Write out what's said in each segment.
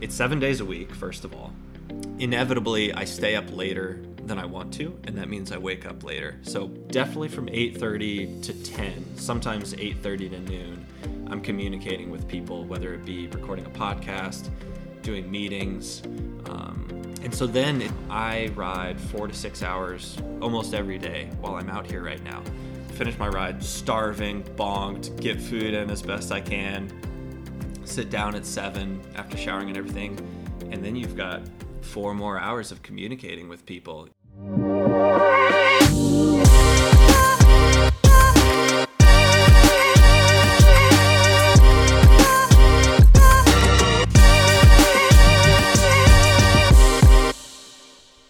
it's seven days a week, first of all. Inevitably, I stay up later than I want to, and that means I wake up later. So definitely from 8:30 to 10, sometimes 8:30 to noon, I'm communicating with people, whether it be recording a podcast, doing meetings, um, and so then it, I ride four to six hours almost every day while I'm out here right now. Finish my ride starving, bonked, get food in as best I can, sit down at seven after showering and everything, and then you've got four more hours of communicating with people.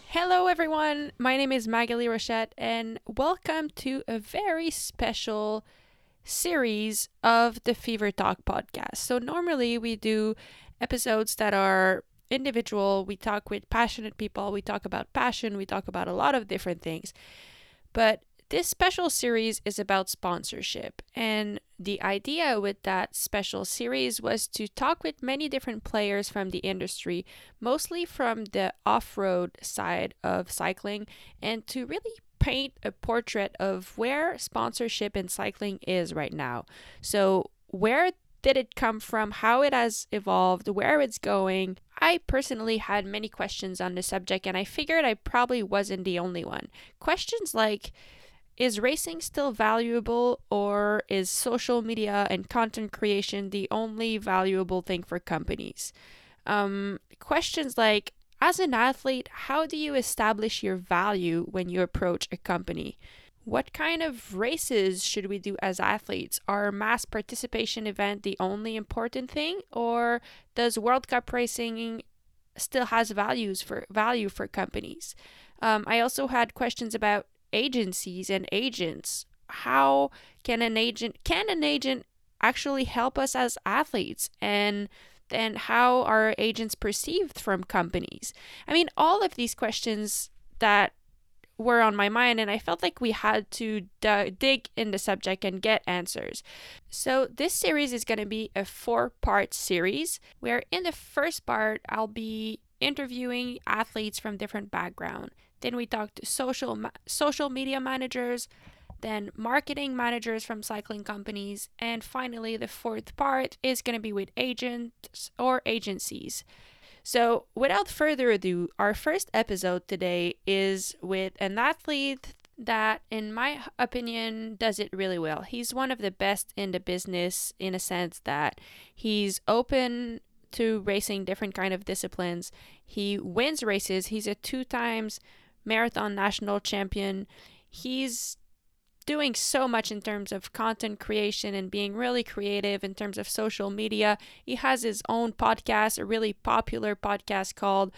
Hello, everyone. My name is Maghalie Rochette, and welcome to a very special series of the Fever Talk podcast. So, normally we do episodes that are individual, we talk with passionate people, we talk about passion, we talk about a lot of different things. But this special series is about sponsorship. And the idea with that special series was to talk with many different players from the industry, mostly from the off road side of cycling, and to really paint a portrait of where sponsorship in cycling is right now. So, where did it come from, how it has evolved, where it's going. I personally had many questions on the subject, and I figured I probably wasn't the only one. Questions like, is racing still valuable, or is social media and content creation the only valuable thing for companies? Um, questions like, as an athlete, how do you establish your value when you approach a company? What kind of races should we do as athletes? Are mass participation event the only important thing, or does World Cup racing still has values for value for companies? Um, I also had questions about agencies and agents. How can an agent can an agent actually help us as athletes and then how are agents perceived from companies? I mean, all of these questions that were on my mind, and I felt like we had to d- dig in the subject and get answers. So, this series is going to be a four part series where, in the first part, I'll be interviewing athletes from different background. Then we talk to social ma- social media managers, then marketing managers from cycling companies, and finally the fourth part is going to be with agents or agencies. So, without further ado, our first episode today is with an athlete that, in my opinion, does it really well. He's one of the best in the business in a sense that he's open to racing different kind of disciplines. He wins races. He's a two times marathon national champion. He's doing so much in terms of content creation and being really creative in terms of social media. He has his own podcast, a really popular podcast called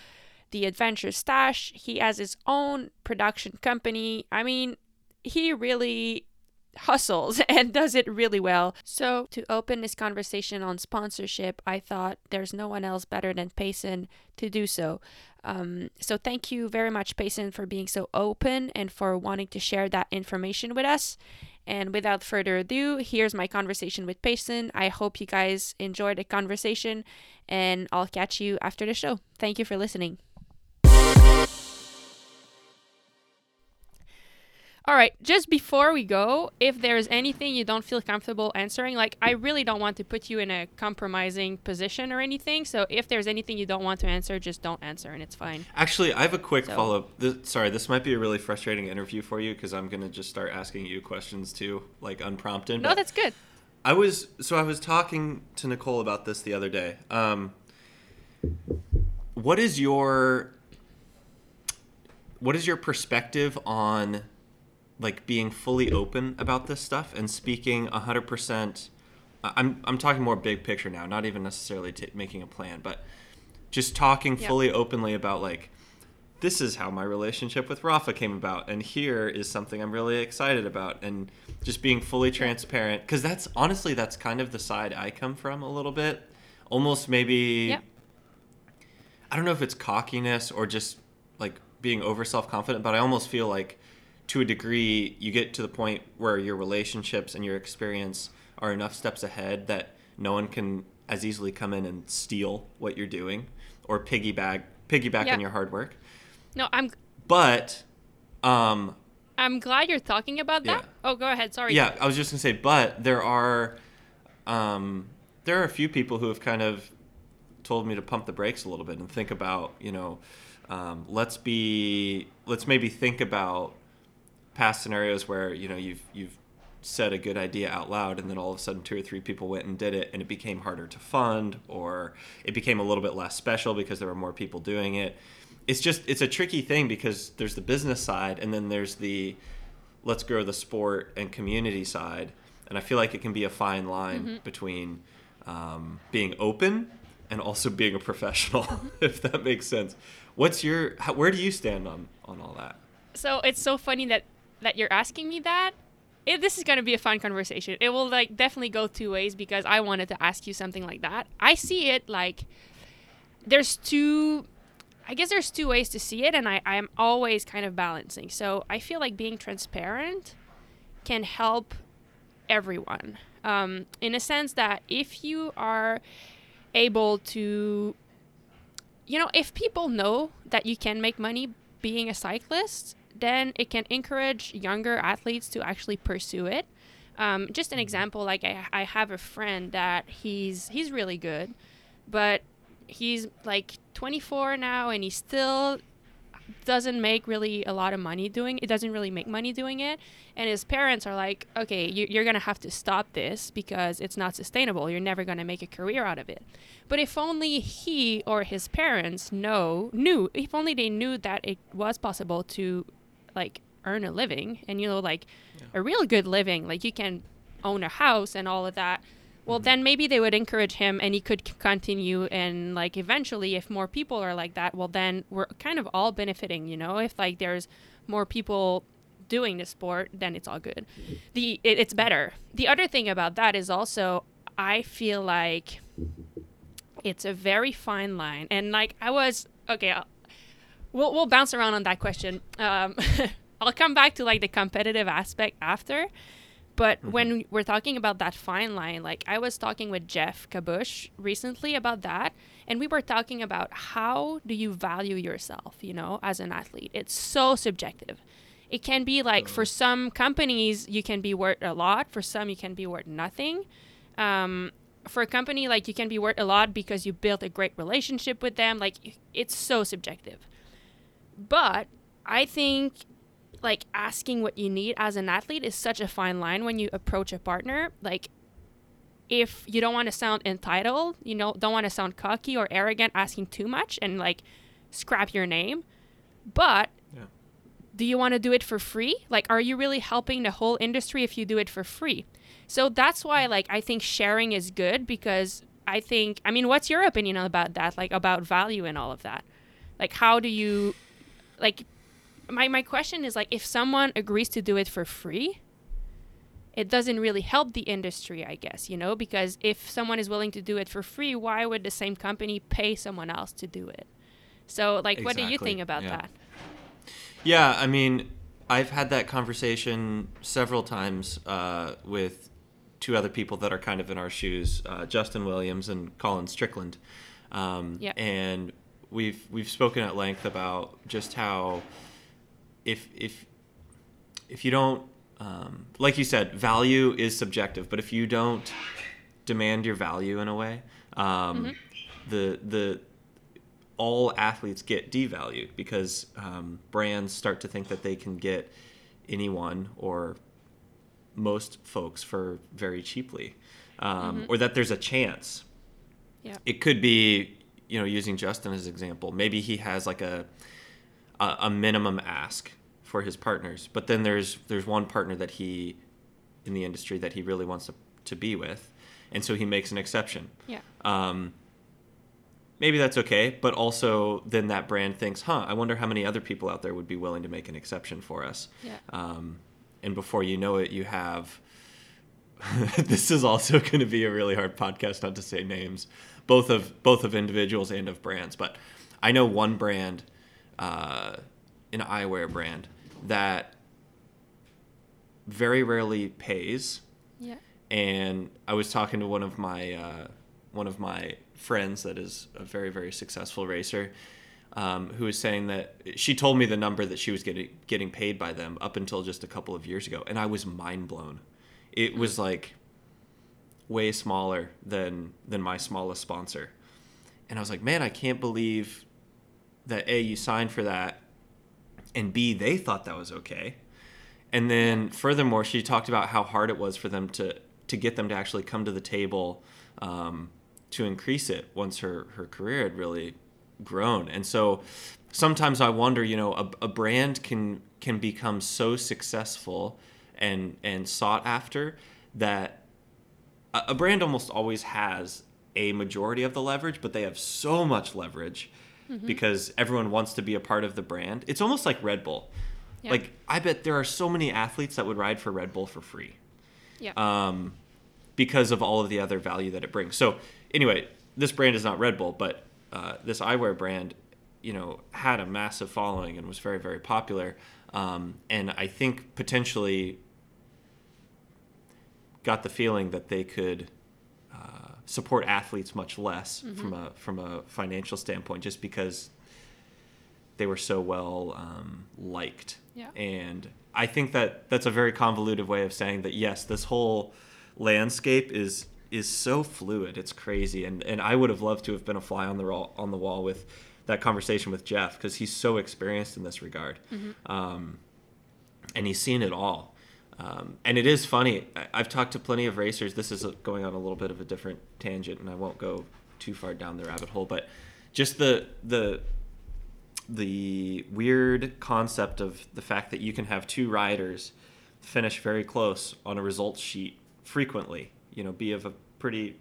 The Adventure Stache. He has his own production company. I mean, he really hustles and does it really well. So, to open this conversation on sponsorship, I thought there's no one else better than Payson to do so. Um, so, thank you very much, Payson, for being so open and for wanting to share that information with us. And without further ado, here's my conversation with Payson. I hope you guys enjoyed the conversation, and I'll catch you after the show. Thank you for listening. All right, just before we go, if there's anything you don't feel comfortable answering, like I really don't want to put you in a compromising position or anything. So if there's anything you don't want to answer, just don't answer and it's fine. Actually, I have a quick so. follow up. This, sorry, this might be a really frustrating interview for you because I'm going to just start asking you questions too, like unprompted. No, that's good. I was, so I was talking to Nicole about this the other day. Um, what is your, what is your perspective on like being fully open about this stuff and speaking 100% I'm I'm talking more big picture now, not even necessarily t- making a plan, but just talking yep. fully openly about like this is how my relationship with Rapha came about and here is something I'm really excited about and just being fully transparent cuz that's honestly that's kind of the side I come from a little bit. Almost maybe yep. I don't know if it's cockiness or just like being over self-confident, but I almost feel like to a degree, you get to the point where your relationships and your experience are enough steps ahead that no one can as easily come in and steal what you're doing or piggyback piggyback Yeah. on your hard work. No, I'm But um, I'm glad you're talking about that. Yeah. Oh, go ahead. Sorry. yeah, I was just gonna say, but there are um, there are a few people who have kind of told me to pump the brakes a little bit and think about, you know, um, let's be let's maybe think about past scenarios where you know you've you've said a good idea out loud and then all of a sudden two or three people went and did it and it became harder to fund or it became a little bit less special because there were more people doing it. It's just it's a tricky thing because there's the business side and then there's the let's grow the sport and community side. And i feel like it can be a fine line between um, being open and also being a professional if that makes sense. What's your how, where do you stand on on all that? So it's so funny that that you're asking me that. It, this is going to be a fun conversation. It will like definitely go two ways because I wanted to ask you something like that. I see it like there's two I guess there's two ways to see it and I I'm always kind of balancing. So I feel like being transparent can help everyone. Um, in a sense that if you are able to you know, if people know that you can make money being a cyclist, then it can encourage younger athletes to actually pursue it. Um, just an example, like I, I have a friend that he's he's really good, but he's like 24 now and he still doesn't make really a lot of money doing it doesn't really make money doing it. And his parents are like okay you, you're gonna have to stop this because it's not sustainable. You're never gonna make a career out of it. But if only he or his parents know knew if only they knew that it was possible to like earn a living and you know like a real good living like you can own a house and all of that well mm-hmm. then maybe they would encourage him and he could c- continue and like eventually if more people are like that well then we're kind of all benefiting you know? If like there's more people doing the sport then it's all good. The it, it's better. The other thing about that is also i feel like it's a very fine line and like i was okay I'll, we'll, we'll bounce around on that question um, i'll come back to like the competitive aspect after but when we're talking about that fine line, like I was talking with Geoff Kabush recently about that, and we were talking about how do you value yourself, you know, as an athlete? It's so subjective. It can be like for some companies, you can be worth a lot. For some, you can be worth nothing. Um, for a company, like you can be worth a lot because you built a great relationship with them. Like it's so subjective. But I think like asking what you need as an athlete is such a fine line when you approach a partner. Like if you don't want to sound entitled you know don't want to sound cocky or arrogant asking too much and like scrap your name but Yeah. do you want to do it for free? Like are you really helping the whole industry if you do it for free? So that's why like i think sharing is good because i think i mean what's your opinion about that? Like about value and all of that? Like how do you like my, my question is like if someone agrees to do it for free it doesn't really help the industry i guess you know because if someone is willing to do it for free why would the same company pay someone else to do it so like what do you think about yeah. that Yeah, I mean, I've had that conversation several times uh, with two other people that are kind of in our shoes, uh, Justin Williams and Colin Strickland. Um, Yeah. And we've we've spoken at length about just how if if if you don't um, like you said, value is subjective, but if you don't demand your value in a way, um, the the all athletes get devalued because um, brands start to think that they can get anyone or most folks for very cheaply, um, or that there's a chance. yeah. It could be, you know, using Justin as example. Maybe he has like a a, a minimum ask for his partners, but then there's there's one partner that he in the industry that he really wants to, to be with, and so he makes an exception yeah um, maybe that's okay. But also, then that brand thinks, huh, I wonder how many other people out there would be willing to make an exception for us. yeah Um, and before you know it, you have. this is also going to be a really hard podcast not to say names, both of both of individuals and of brands. But I know one brand, uh, an eyewear brand that very rarely pays yeah and I was talking to one of my uh, one of my friends that is a very very successful racer, um, who was saying that she told me the number that she was getting getting paid by them up until just a couple of years ago, and I was mind blown. It was like way smaller than than my smallest sponsor, and I was like, man, I can't believe that a you signed for that, and b they thought that was okay, and then furthermore, she talked about how hard it was for them to to get them to actually come to the table um, to increase it once her her career had really grown. And so sometimes I wonder, you know, a, a brand can can become so successful and and sought after that a, a brand almost always has a majority of the leverage, but they have so much leverage because everyone wants to be a part of the brand. It's almost like Red Bull. Yeah. Like I bet there are so many athletes that would ride for Red Bull for free Yeah. um, because of all of the other value that it brings. So anyway, this brand is not Red Bull, but uh, this eyewear brand, you know, had a massive following and was very very popular. Um, and I think potentially got the feeling that they could uh, support athletes much less from a from a financial standpoint, just because they were so well um, liked. Yeah. And I think that that's a very convoluted way of saying that yes, this whole landscape is is so fluid. It's crazy, and and I would have loved to have been a fly on the wall on the wall with that conversation with Geoff because he's so experienced in this regard, um, and he's seen it all. Um, and it is funny. I- I've talked to plenty of racers. This is going on a little bit of a different tangent, and I won't go too far down the rabbit hole. But just the the the weird concept of the fact that you can have two riders finish very close on a results sheet frequently, you know, be of a pretty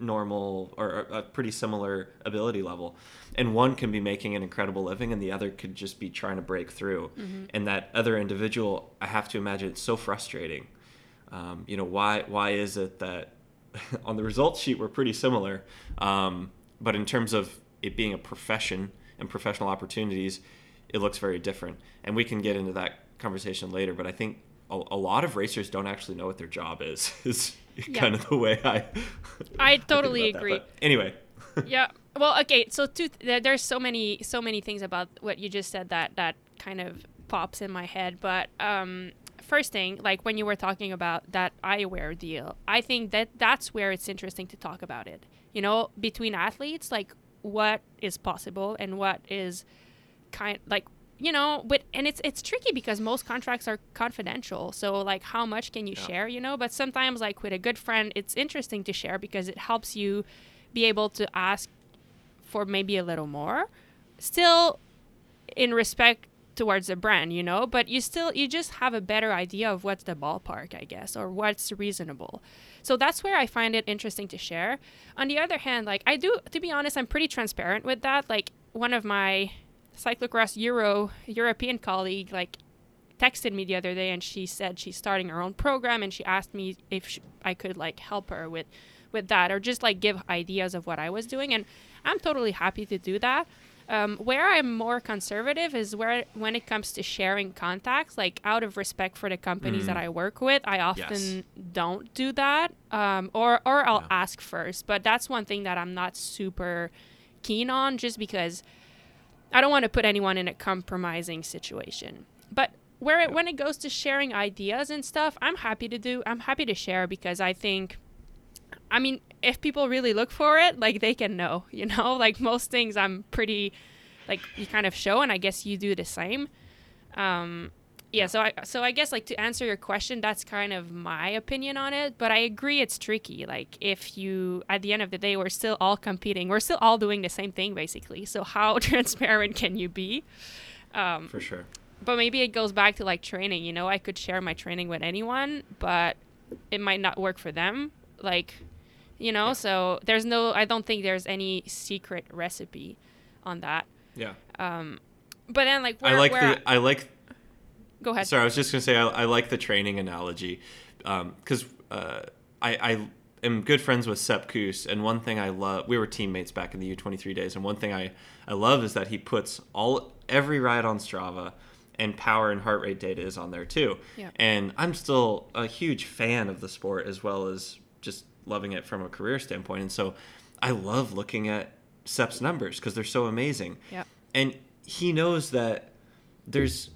normal or a pretty similar ability level. And one can be making an incredible living and the other could just be trying to break through. And that other individual, I have to imagine it's so frustrating. Um, you know, why why is it that on the results sheet we're pretty similar, um, but in terms of it being a profession and professional opportunities, it looks very different. And we can get into that conversation later. But I think a, a lot of racers don't actually know what their job is. Is Yeah. kind of the way I. I totally that. agree. But anyway, yeah. Well, okay. So two, there- there's so many, so many things about what you just said that that kind of pops in my head. But um, first thing, like when you were talking about that eyewear deal, I think that that's where it's interesting to talk about it. You know, between athletes, like what is possible and what is kind like you know but and it's it's tricky because most contracts are confidential. So like how much can you Yeah. share you know? But sometimes like with a good friend it's interesting to share because it helps you be able to ask for maybe a little more. Still in respect towards the brand you know? But you still you just have a better idea of what's the ballpark i guess or what's reasonable. So that's where i find it interesting to share. On the other hand like i do to be honest i'm pretty transparent with that. Like one of my cyclocross euro european colleague like texted me the other day and she said she's starting her own program and she asked me if sh I could like help her with with that or just like give ideas of what I was doing and I'm totally happy to do that. Um, where I'm more conservative is where when it comes to sharing contacts, like out of respect for the companies that I work with, I often don't do that, um, or or I'll Yeah. ask first. But that's one thing that I'm not super keen on, just because I don't want to put anyone in a compromising situation. But where it, when it goes to sharing ideas and stuff, I'm happy to do. I'm happy to share because I think, I mean, if people really look for it, like they can know. You know, like most things, I'm pretty, like you kind of show, and I guess you do the same. Um, yeah. So I so I guess like to answer your question, that's kind of my opinion on it. But I agree, it's tricky. Like if you at the end of the day, we're still all competing. We're still all doing the same thing basically. So how transparent can you be? Um, for sure. but maybe it goes back to like training you know i could share my training with anyone but it might not work for them like you know so there's no i don't think there's any secret recipe on that Yeah. Um, but then like where, I like where the I like go ahead Sorry, I was just gonna say I, I like the training analogy because uh, I, I am good friends with Sepp Kuss, and one thing I love we were teammates back in the U twenty three days, and one thing I I love is that he puts all every ride on Strava, and power and heart rate data is on there too. Yeah. And I'm still a huge fan of the sport as well as just loving it from a career standpoint. And so I love looking at Sepp's numbers because they're so amazing. Yeah. And he knows that there's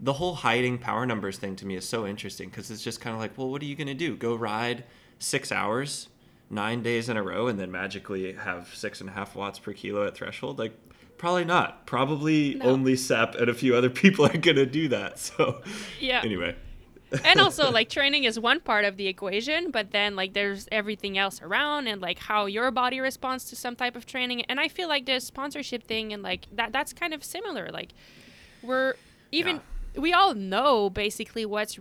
the whole hiding power numbers thing to me is so interesting because it's just kind of like, well, what are you going to do? Go ride six hours, nine days in a row, and then magically have six and a half watts per kilo at threshold? Like, probably not. Probably No. only Sepp and a few other people are going to do that. So, Yeah. anyway. and also like training is one part of the equation but then like there's everything else around and like how your body responds to some type of training and i feel like the sponsorship thing and like that that's kind of similar like we're even we all know basically what's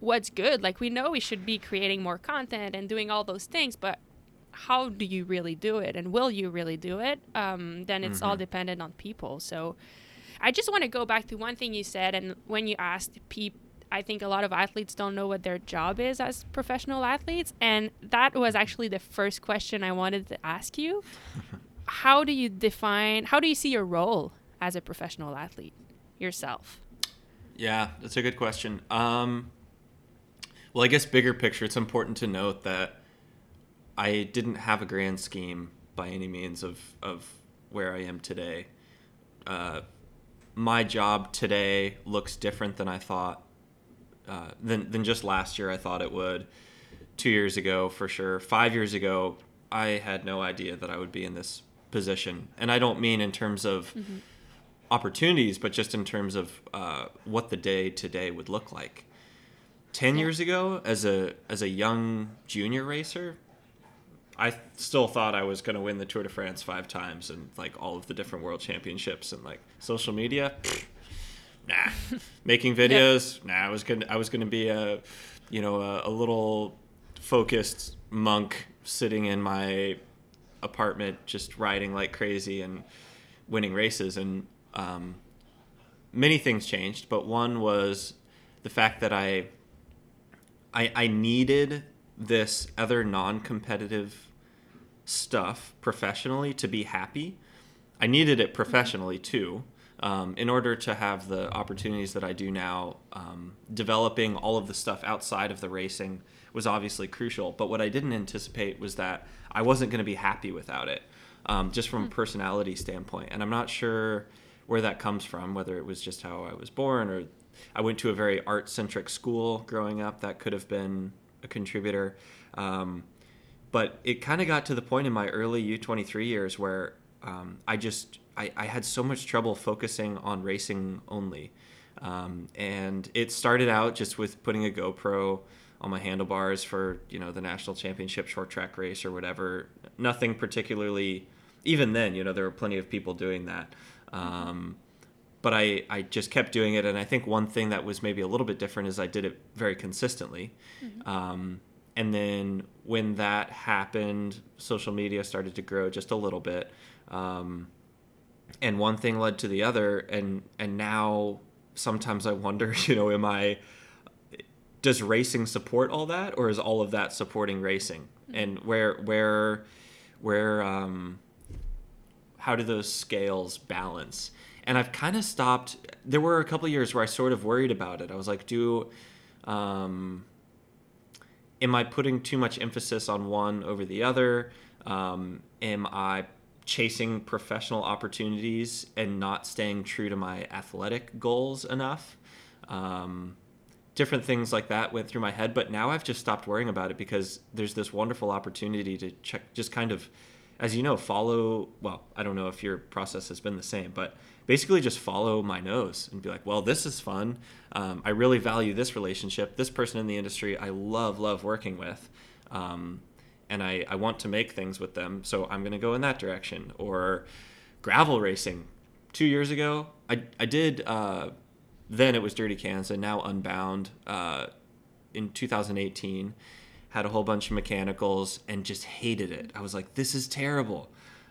what's good like we know we should be creating more content and doing all those things but how do you really do it and will you really do it um, then it's all dependent on people so I just want to go back to one thing you said, and when you asked people, I think a lot of athletes don't know what their job is as professional athletes, and that was actually the first question I wanted to ask you. how do you define? How do you see your role as a professional athlete yourself? Yeah, that's a good question. Um, well, I guess bigger picture, it's important to note that I didn't have a grand scheme by any means of, of where I am today. Uh, my job today looks different than I thought, uh, than, than just last year I thought it would. Two years ago, for sure. Five years ago, I had no idea that I would be in this position. And I don't mean in terms of opportunities, but just in terms of uh, what the day to day would look like. Ten years ago, as a as a young junior racer, I still thought I was going to win the Tour de France five times and like all of the different world championships and like social media. pfft, Nah, making videos. Nah, I was gonna I was gonna be a, you know, a, a little focused monk sitting in my apartment just riding like crazy and winning races and um, many things changed but one was the fact that i i, I needed this other non-competitive stuff professionally to be happy. I needed it professionally too um, in order to have the opportunities that i do now. Um, developing all of the stuff outside of the racing was obviously crucial but what i didn't anticipate was that i wasn't going to be happy without it um, just from a personality standpoint. And i'm not sure where that comes from whether it was just how i was born or i went to a very art centric school growing up that could have been a contributor. Um, but it kind of got to the point in my early u23 years where um, i just I, I had so much trouble focusing on racing only. Um, and it started out just with putting a gopro on my handlebars for you know the national championship short track race or whatever. Nothing particularly even then you know there were plenty of people doing that um, but I, I just kept doing it and i think one thing that was maybe a little bit different is i did it very consistently. Um, and then when that happened social media started to grow just a little bit. Um, and one thing led to the other and and now sometimes i wonder you know am i does racing support all that or is all of that supporting racing? And where where where um how do those scales balance? And i've kind of stopped there were a couple years where i sort of worried about it. I was like do um am i putting too much emphasis on one over the other? Um am i chasing professional opportunities and not staying true to my athletic goals enough? Um different things like that went through my head but now i've just stopped worrying about it because there's this wonderful opportunity to check just kind of as you know follow well i don't know if your process has been the same but basically just follow my nose and be like well this is fun. Um, i really value this relationship. This person in the industry i love love working with um, and I, I want to make things with them so i'm going to go in that direction. Or gravel racing. Two years ago i, I did uh, then it was Dirty Kansas, now Unbound. Uh, in 2018, had a whole bunch of mechanicals and just hated it. I was like, this is terrible.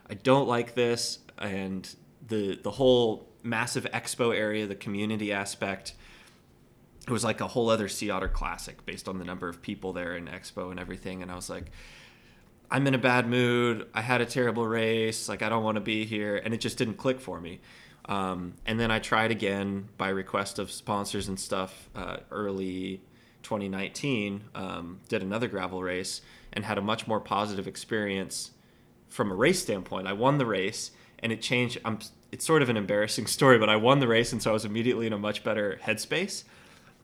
I don't like this, and the the whole massive expo area, the community aspect. It was like a whole other Sea Otter Classic based on the number of people there in expo and everything. And I was like, I'm in a bad mood. I had a terrible race. Like I don't want to be here, and it just didn't click for me. Um, and then I tried again by request of sponsors and stuff uh, early 2019. Um, did another gravel race, and had a much more positive experience from a race standpoint. I won the race and it changed. I'm, it's sort of an embarrassing story, but I won the race, and so I was immediately in a much better headspace.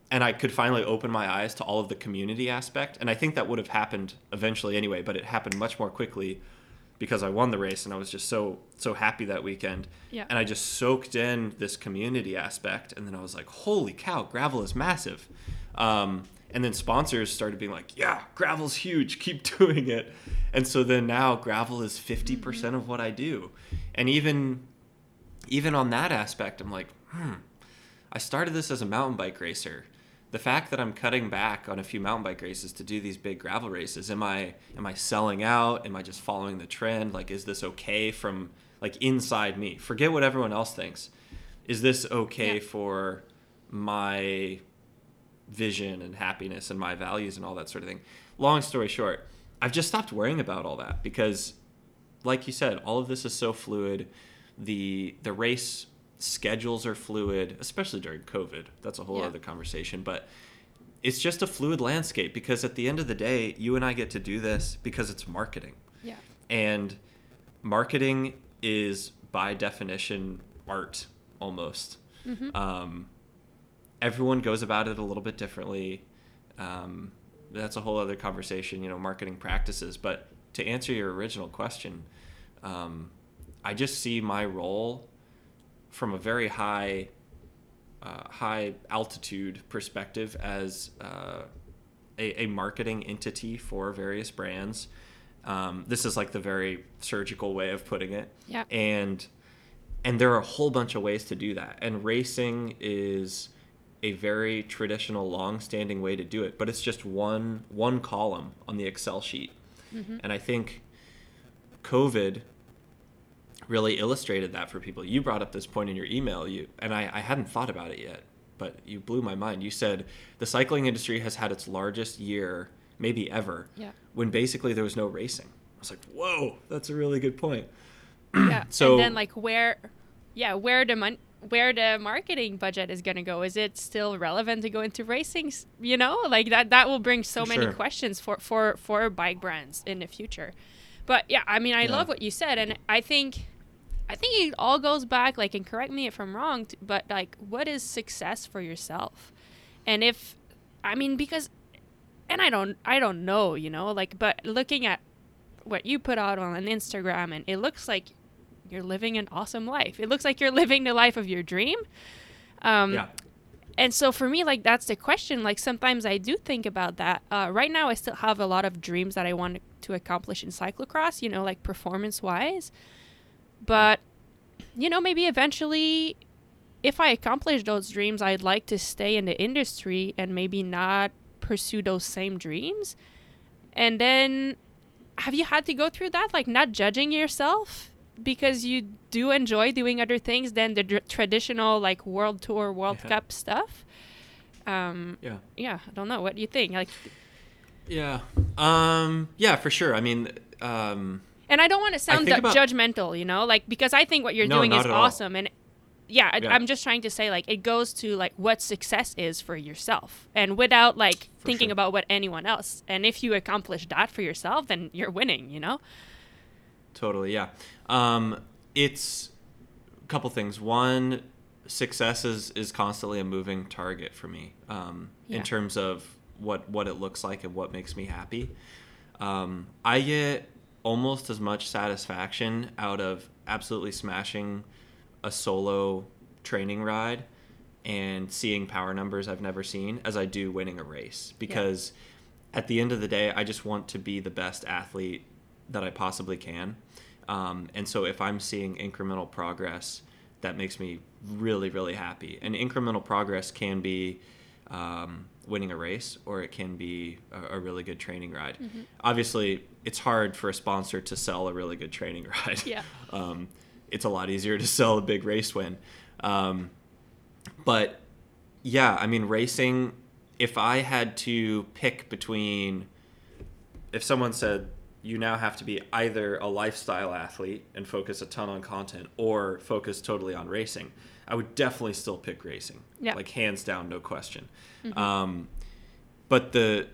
And I could finally open my eyes to all of the community aspect. And I think that would have happened eventually anyway, but it happened much more quickly because I won the race and I was just so so happy that weekend. Yeah. And I just soaked in this community aspect, and then I was like, "Holy cow, gravel is massive!" Um, and then sponsors started being like, "Yeah, gravel's huge. Keep doing it." And so then now gravel is 50% of what I do, and even even on that aspect, I'm like, hmm. I started this as a mountain bike racer. The fact that I'm cutting back on a few mountain bike races to do these big gravel races, am I am I selling out? Am I just following the trend? Like is this okay from like inside me? Forget what everyone else thinks. Is this okay Yeah. for my vision and happiness and my values and all that sort of thing? Long story short, I've just stopped worrying about all that because like you said, all of this is so fluid. The the race schedules are fluid, especially during COVID. That's a whole Yeah. other conversation. But it's just a fluid landscape because at the end of the day, you and I get to do this because it's marketing. Yeah. And marketing is by definition art almost. Um, everyone goes about it a little bit differently. Um, that's a whole other conversation, you know, marketing practices. But to answer your original question, um, I just see my role from a very high, uh, high altitude perspective as uh, a, a marketing entity for various brands. Um, this is like the very surgical way of putting it. Yeah. And and there are a whole bunch of ways to do that. And racing is a very traditional, long-standing way to do it. But it's just one one column on the Excel sheet. Mm-hmm. And I think COVID really illustrated that for people. You brought up this point in your email, you and I, I hadn't thought about it yet, but you blew my mind. You said the cycling industry has had its largest year, maybe ever, Yeah. when basically there was no racing. I was like, whoa, that's a really good point. Yeah. So- and then like where yeah, where the mon- where the marketing budget is going to go. Is it still relevant to go into racing, you know? Like that that will bring so many Sure. questions for for for bike brands in the future. But yeah, I mean, I Yeah. love what you said and I think I think it all goes back like and correct me if I'm wrong, t- but like what is success for yourself? And if I mean because and I don't I don't know, you know, like but looking at what you put out on an Instagram and it looks like you're living an awesome life. It looks like you're living the life of your dream. Um, yeah. And so for me, like that's the question. Like sometimes I do think about that. Uh, right now, I still have a lot of dreams that I want to accomplish in cyclocross. You know, like performance wise. But you know, maybe eventually, if I accomplish those dreams, I'd like to stay in the industry and maybe not pursue those same dreams. And then, have you had to go through that? Like not judging yourself because you do enjoy doing other things than the dr- traditional like world tour, World Yeah. Cup stuff. Um, Yeah. yeah, I don't know. What do you think? Like, Yeah. Um, yeah, for sure. I mean, um, and I don't want to sound about- judgmental, you know, like because I think what you're No, doing is at all. awesome, and yeah, I, Yeah. I'm just trying to say like it goes to like what success is for yourself, and without like For thinking sure. about what anyone else. And if you accomplish that for yourself, then you're winning, you know. Totally, yeah. Um, it's a couple things. One, success is, is constantly a moving target for me um, Yeah. in terms of what what it looks like and what makes me happy. Um, I get almost as much satisfaction out of absolutely smashing a solo training ride and seeing power numbers I've never seen as I do winning a race because at the end of the day, I just want to be the best athlete that I possibly can. Um, and so if I'm seeing incremental progress, that makes me really, really happy. And incremental progress can be um, winning a race or it can be a, a really good training ride. Obviously, it's hard for a sponsor to sell a really good training ride. Yeah. um, it's a lot easier to sell a big race win. Um, but yeah, I mean, racing, if I had to pick between, if someone said, you now have to be either a lifestyle athlete and focus a ton on content or focus totally on racing, I would definitely still pick racing. Yeah. Like, hands down, no question. Um, but the,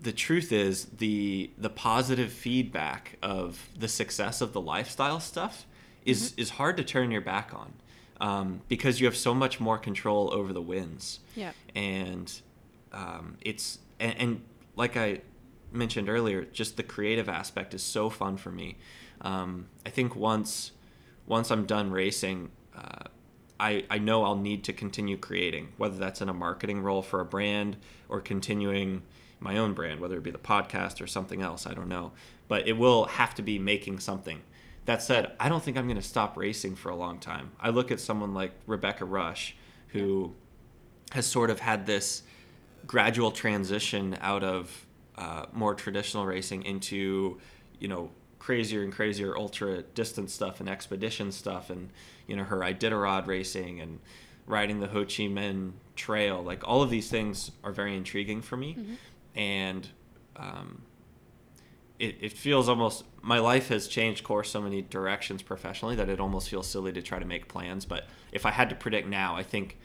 the truth is the the positive feedback of the success of the lifestyle stuff is is hard to turn your back on um, because you have so much more control over the wins Yeah. and um, it's and, and like I mentioned earlier, just the creative aspect is so fun for me. Um, I think once once I'm done racing, uh, I I know I'll need to continue creating, whether that's in a marketing role for a brand or continuing my own brand, whether it be the podcast or something else. I don't know, but it will have to be making something. That said, I don't think I'm going to stop racing for a long time. I look at someone like Rebecca Rusch, who has sort of had this gradual transition out of uh, more traditional racing into you know crazier and crazier ultra distance stuff and expedition stuff and you know her Iditarod racing and riding the Ho Chi Minh Trail. Like all of these things are very intriguing for me. And um, it, it feels almost my life has changed course so many directions professionally that it almost feels silly to try to make plans. But if i had to predict now i think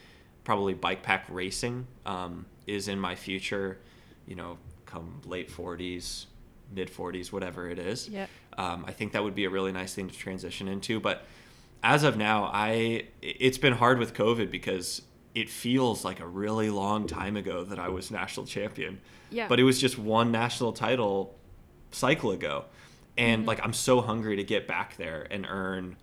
probably bike pack racing um, is in my future you know come late 40s mid 40s whatever it is. Yeah. um, i think that would be a really nice thing to transition into but as of now i it's been hard with covid because it feels like a really long time ago that i was national champion. Yeah. but it was just one national title cycle ago. And like i'm so hungry to get back there and earn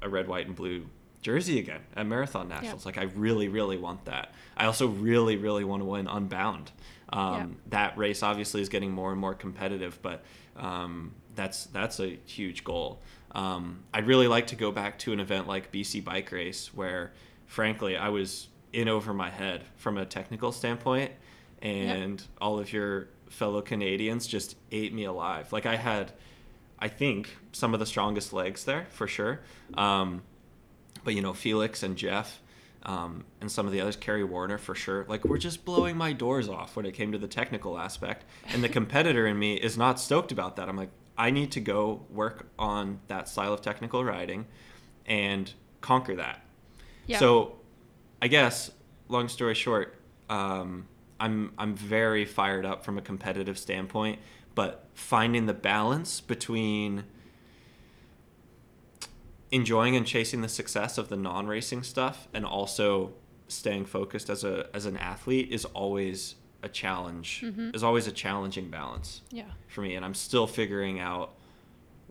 a red white and blue jersey again at marathon nationals. Like i really really want that. I also really really want to win unbound um, Yeah. that race obviously is getting more and more competitive but um, that's that's a huge goal um, i'd really like to go back to an event like bc bike race where frankly i was in over my head from a technical standpoint and all of your fellow Canadians just ate me alive. Like I had, I think some of the strongest legs there for sure. Um, but you know Felix and Geoff um, and some of the others, Kerry Werner for sure. Like we're just blowing my doors off when it came to the technical aspect, and the competitor in me is not stoked about that. I'm like, I need to go work on that style of technical riding, and conquer that. Yeah. So, I guess, long story short, um, I'm I'm very fired up from a competitive standpoint, but finding the balance between enjoying and chasing the success of the non-racing stuff and also staying focused as a as an athlete is always a challenge. Mm-hmm. Is always a challenging balance yeah. for me, and I'm still figuring out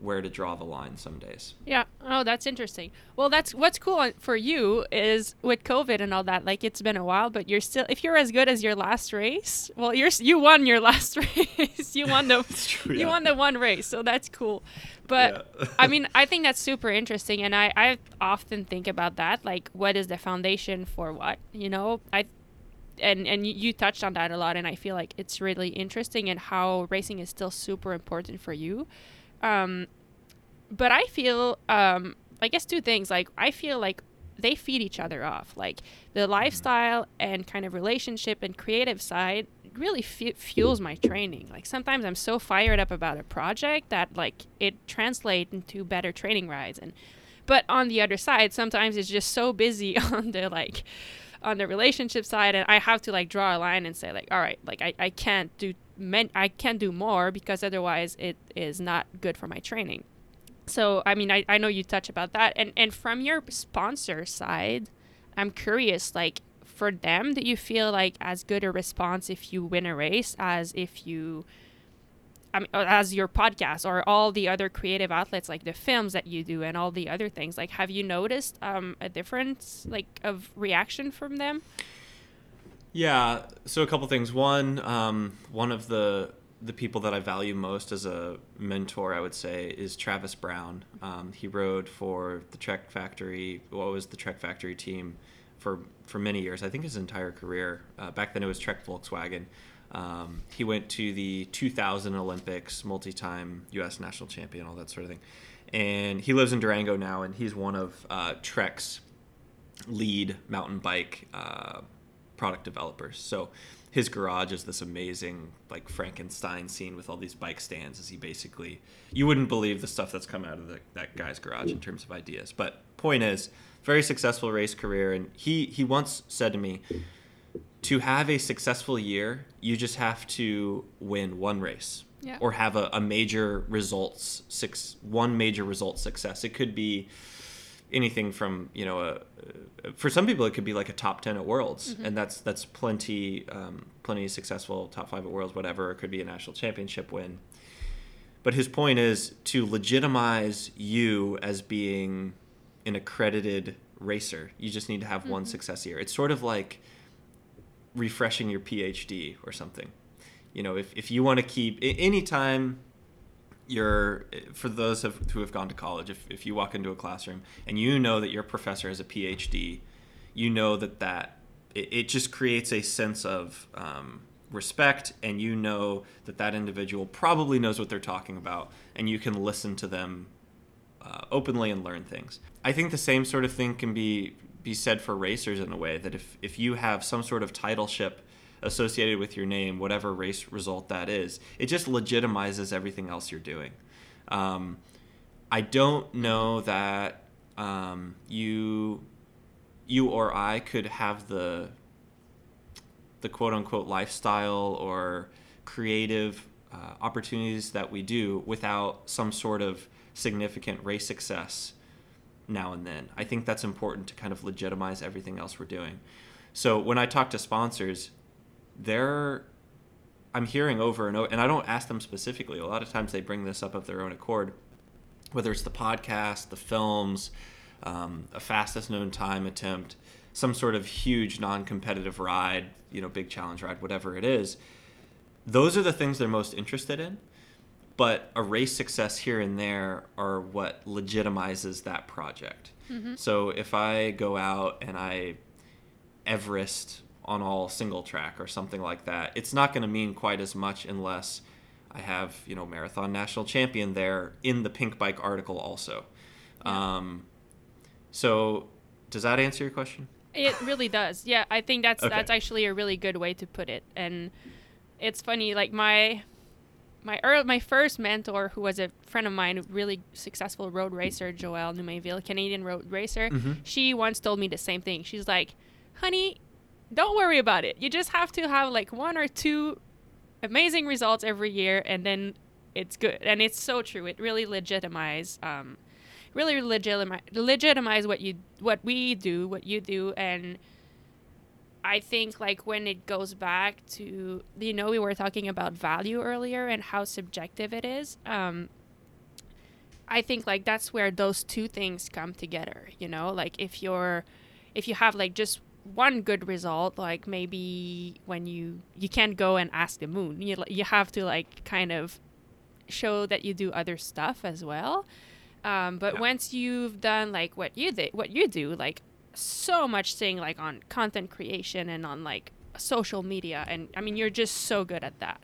where to draw the line some days. Yeah. Oh, that's interesting. Well, that's what's cool for you is with COVID and all that. Like it's been a while, but you're still. If you're as good as your last race, well, you're you won your last race. you won the true, you won the one race, so that's cool. But Yeah. I mean, I think that's super interesting, and I I often think about that. Like, what is the foundation for what? You know, I. And and you, touched on that a lot, and I feel like it's really interesting and how racing is still super important for you. Um, but I feel, um, I guess two things. Like I feel like they feed each other off. Like the lifestyle and kind of relationship and creative side really fu- fuels my training. Like sometimes I'm so fired up about a project that like it translates into better training rides. And but on the other side, sometimes it's just so busy on the like on the relationship side and I have to like draw a line and say like all right like I, I can't do men I can't do more because otherwise it is not good for my training so I mean I, I know you touch about that and and from your sponsor side I'm curious like for them do you feel like as good a response if you win a race as if you I mean, uh, as your podcast or all the other creative outlets like the films that you do and all the other things like have you noticed um, a difference like of reaction from them Yeah. So a couple things. One, um, one of the the people that I value most as a mentor, I would say, is Travis Brown. Um, he rode for the Trek Factory. What was the Trek Factory team for for many years? I think his entire career. Uh, back then, it was Trek Volkswagen. Um, he went to the 2000 Olympics, multi-time U.S. national champion, all that sort of thing. And he lives in Durango now, and he's one of uh, Trek's lead mountain bike uh, product developers. So his garage is this amazing like Frankenstein scene with all these bike stands. As he basically, you wouldn't believe the stuff that's come out of the, that guy's garage in terms of ideas. But point is, very successful race career, and he he once said to me, to have a successful year, you just have to win one race Yeah. or have a, a major results six one major result success. It could be anything from you know a, for some people it could be like a top 10 at worlds and that's that's plenty um, plenty successful top five at worlds whatever it could be a national championship win but his point is to legitimize you as being an accredited racer. You just need to have one success year. It's sort of like refreshing your phd or something. You know if, if you want to keep a- anytime you're for those of, who have gone to college if, if you walk into a classroom and you know that your professor has a phd you know that that it, it just creates a sense of um, respect and you know that that individual probably knows what they're talking about and you can listen to them uh, openly and learn things i think the same sort of thing can be be said for racers in a way that if if you have some sort of titleship associated with your name, whatever race result that is, it just legitimizes everything else you're doing. Um, I don't know that um, you you or I could have the the quote unquote lifestyle or creative uh, opportunities that we do without some sort of significant race success now and then. I think that's important to kind of legitimize everything else we're doing. So when I talk to sponsors, they're I'm hearing over and over, and I don't ask them specifically. A lot of times they bring this up of their own accord, whether it's the podcast, the films, um, a fastest known time attempt, some sort of huge non-competitive ride, you know, big challenge ride, whatever it is. Those are the things they're most interested in. But a race success here and there are what legitimizes that project. So if I go out and I Everest on all single track or something like that. It's not going to mean quite as much unless I have, you know, marathon national champion there in the Pinkbike article also. Um, so does that answer your question? It really does. Yeah, I think that's Okay. that's actually a really good way to put it. And it's funny, like my my earl my first mentor, who was a friend of mine, a really successful road racer, Joelle Numainville, Canadian road racer, Mhm. she once told me the same thing. She's like, "Honey, don't worry about it. You just have to have like one or two amazing results every year, and then it's good." And it's so true. It really legitimizes, Um, really legitimize legitimize what you what we do, what you do, and I think like when it goes back to you know we were talking about value earlier and how subjective it is. Um, I think like that's where those two things come together. You know, like if you're if you have like just one good result, like maybe when you you can't go and ask the moon, you you have to like kind of show that you do other stuff as well. Um, but Yeah. once you've done like what you did, what you do, like so much thing like on content creation and on like social media, and I mean you're just so good at that.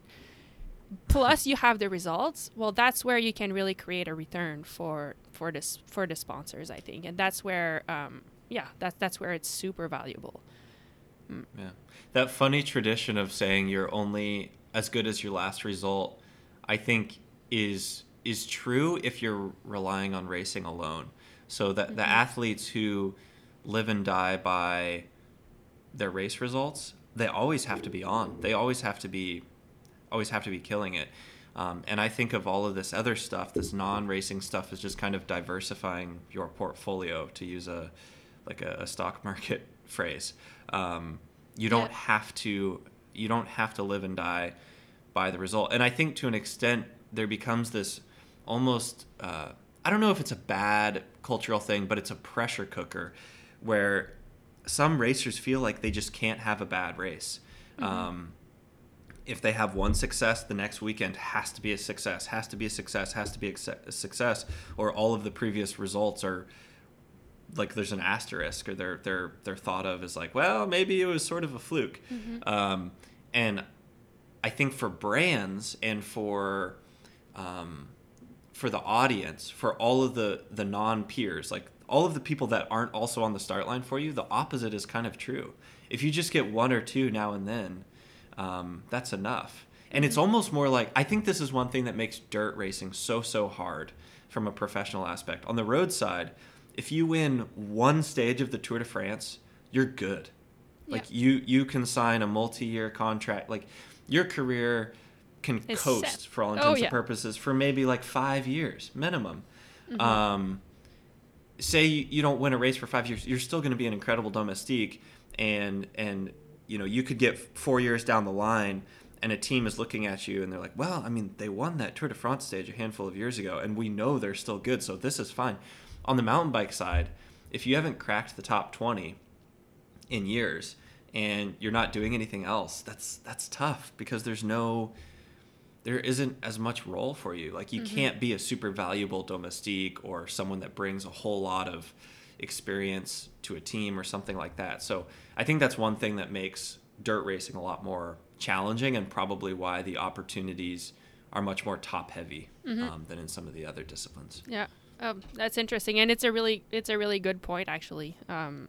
Plus, you have the results. Well, that's where you can really create a return for for this for the sponsors, I think, and that's where um, yeah, that's that's where it's super valuable. Yeah. That funny tradition of saying you're only as good as your last result, I think is is true if you're relying on racing alone. So that the athletes who live and die by their race results, they always have to be on. They always have to be always have to be killing it. Um, and I think of all of this other stuff, this non-racing stuff, is just kind of diversifying your portfolio, to use a like a, a stock market phrase. Um, you don't Yeah. have to you don't have to live and die by the result. And I think to an extent there becomes this almost uh, I don't know if it's a bad cultural thing, but it's a pressure cooker where some racers feel like they just can't have a bad race. Um, if they have one success, the next weekend has to be a success, has to be a success, has to be a success, or all of the previous results are like there's an asterisk, or they're they're they're thought of as like, well, maybe it was sort of a fluke. Um, and I think for brands and for um, for the audience, for all of the the non peers, like all of the people that aren't also on the start line for you, the opposite is kind of true. If you just get one or two now and then, um, that's enough. And it's almost more like I think this is one thing that makes dirt racing so so hard from a professional aspect. On the road side, if you win one stage of the Tour de France, you're good. Like you you can sign a multi-year contract. Like your career can It's coast set. for all Oh, intents yeah. and purposes for maybe like five years minimum. Mm-hmm. Um, say you, don't win a race for five years, you're still going to be an incredible domestique, and and you know you could get four years down the line, and a team is looking at you and they're like, well, I mean, they won that Tour de France stage a handful of years ago, and we know they're still good, so this is fine. On the mountain bike side, if you haven't cracked the top twenty in years and you're not doing anything else, that's that's tough because there's no there isn't as much role for you. Like you can't be a super valuable domestique or someone that brings a whole lot of experience to a team or something like that. So I think that's one thing that makes dirt racing a lot more challenging and probably why the opportunities are much more top heavy um, than in some of the other disciplines. Yeah, um, that's interesting, and it's a really it's a really good point actually. Um,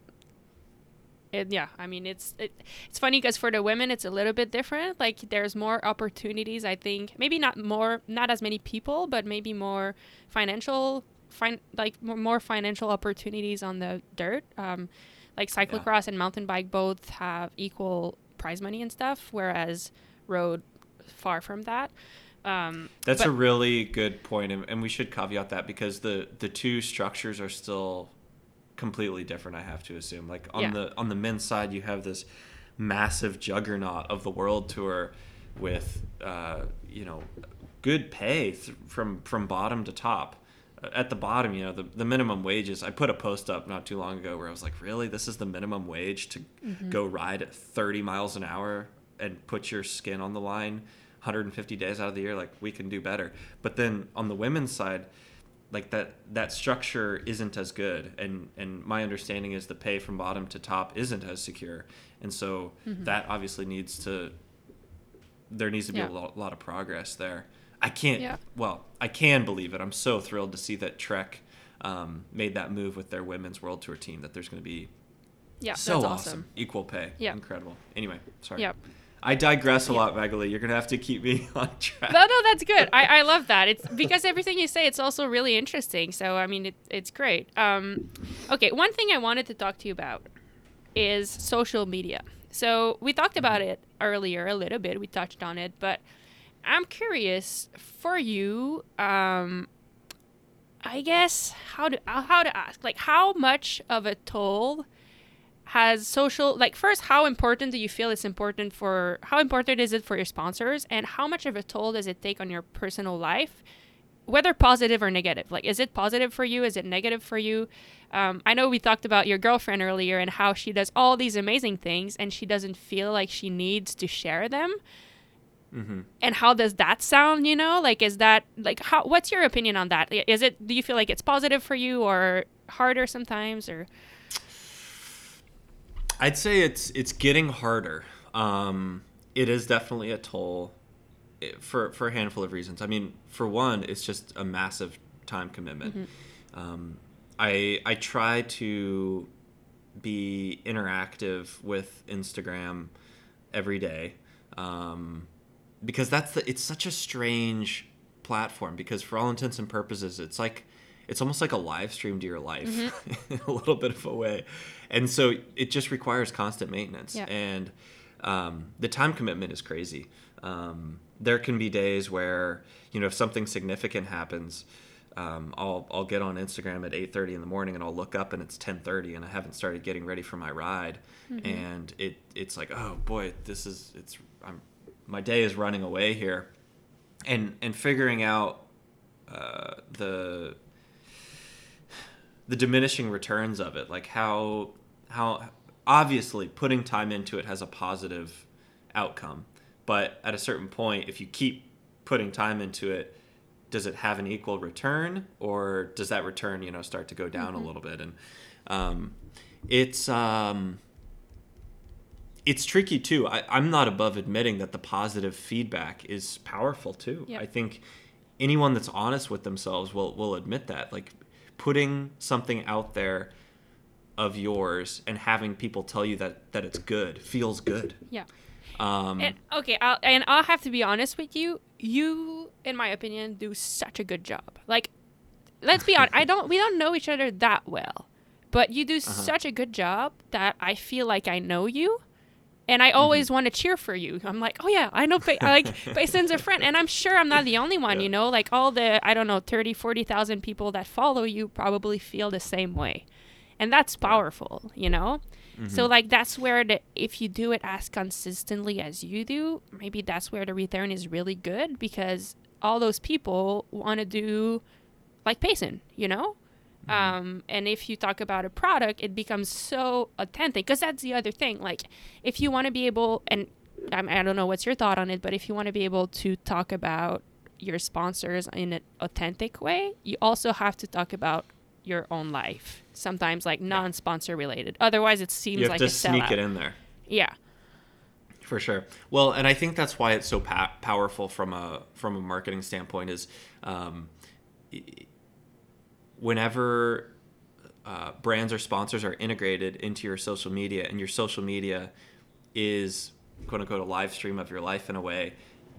and yeah, I mean it's it, it's funny because for the women it's a little bit different. Like there's more opportunities. I think maybe not more, not as many people, but maybe more financial, fin- like more, more financial opportunities on the dirt. Um, like cyclocross and mountain bike both have equal prize money and stuff, whereas road far from that. Um, That's but- a really good point, and, and we should caveat that because the the two structures are still completely different. I have to assume. Like on Yeah. the on the men's side, you have this massive juggernaut of the world tour with uh, you know good pay th- from from bottom to top. Uh, At the bottom, you know the, the minimum wages. I put a post up not too long ago where I was like, "Really, this is the minimum wage to go ride at 30 miles an hour and put your skin on the line 150 days out of the year like we can do better but then on the women's side like that that structure isn't as good and and my understanding is the pay from bottom to top isn't as secure and so that obviously needs to there needs to be Yeah. a lot, lot of progress there i can't Yeah. well i can believe it i'm so thrilled to see that trek um, made that move with their women's world tour team that there's going to be yeah, so that's awesome. awesome. equal pay Yeah. incredible anyway sorry Yep. I digress a lot, Maghalie. You're gonna have to keep me on track. No, no, that's good. I, I love that. It's because everything you say, it's also really interesting. So I mean, it, it's great. Um, okay, one thing I wanted to talk to you about is social media. So we talked about it earlier a little bit. We touched on it, but I'm curious for you. Um, I guess how to how to ask like how much of a toll has social like first how important do you feel it's important for how important is it for your sponsors? And how much of a toll does it take on your personal life whether positive or negative? Like is it positive for you? Is it negative for you? Um, i know we talked about your girlfriend earlier and how she does all these amazing things and she doesn't feel like she needs to share them. Hmm and how does that sound you know? Like is that like how what's your opinion on that? Is it do you feel like it's positive for you or harder sometimes or I'd say it's it's getting harder. Um, it is definitely a toll eh, for for a handful of reasons. I mean, for one, it's just a massive time commitment. Um, I I try to be interactive with Instagram every day um, because that's the, it's such a strange platform because for all intents and purposes it's like it's almost like a live stream to your life in a little bit of a way and so it just requires constant maintenance. Yeah. and um, the time commitment is crazy. Um, there can be days where you know if something significant happens um, I'll, I'll get on Instagram at 8:30 in the morning and I'll look up and it's 10:30 and I haven't started getting ready for my ride. And it it's like oh boy this is it's I'm my day is running away here. And and figuring out uh, the the diminishing returns of it like how how obviously putting time into it has a positive outcome. But at a certain point if you keep putting time into it does it have an equal return? Or does that return you know start to go down a little bit? And um, it's um, it's tricky too. I, i'm not above admitting that the positive feedback is powerful too. Yeah. i think anyone that's honest with themselves will will admit that. Like putting something out there of yours and having people tell you that that it's good feels good yeah um, And okay, I'll, and I'll have to be honest with you. You, in my opinion, do such a good job. Like, let's be honest. I don't. We don't know each other that well, but you do such a good job that I feel like I know you. And I mm-hmm. always want to cheer for you. I'm like, oh yeah, I know, pa- like Payson's a friend, and I'm sure I'm not the only one. Yeah. You know, like all the I don't know 30, 40,000 people that follow you probably feel the same way, and that's powerful. You know, so mm-hmm. like that's where the if you do it as consistently as you do, maybe that's where the return is really good because all those people want to do like Payson. You know. Um, and if you talk about a product, it becomes so authentic because that's the other thing. Like, if you want to be able, and I, I don't know what's your thought on it, but if you want to be able to talk about your sponsors in an authentic way, you also have to talk about your own life. Sometimes like non-sponsor related. Otherwise, it seems You have like to a sneak sellout. it in there. Yeah. For sure. Well, and I think that's why it's so pa- powerful from a from a marketing standpoint is um, y- whenever uh, brands or sponsors are integrated into your social media and your social media is quote unquote a live stream of your life in a way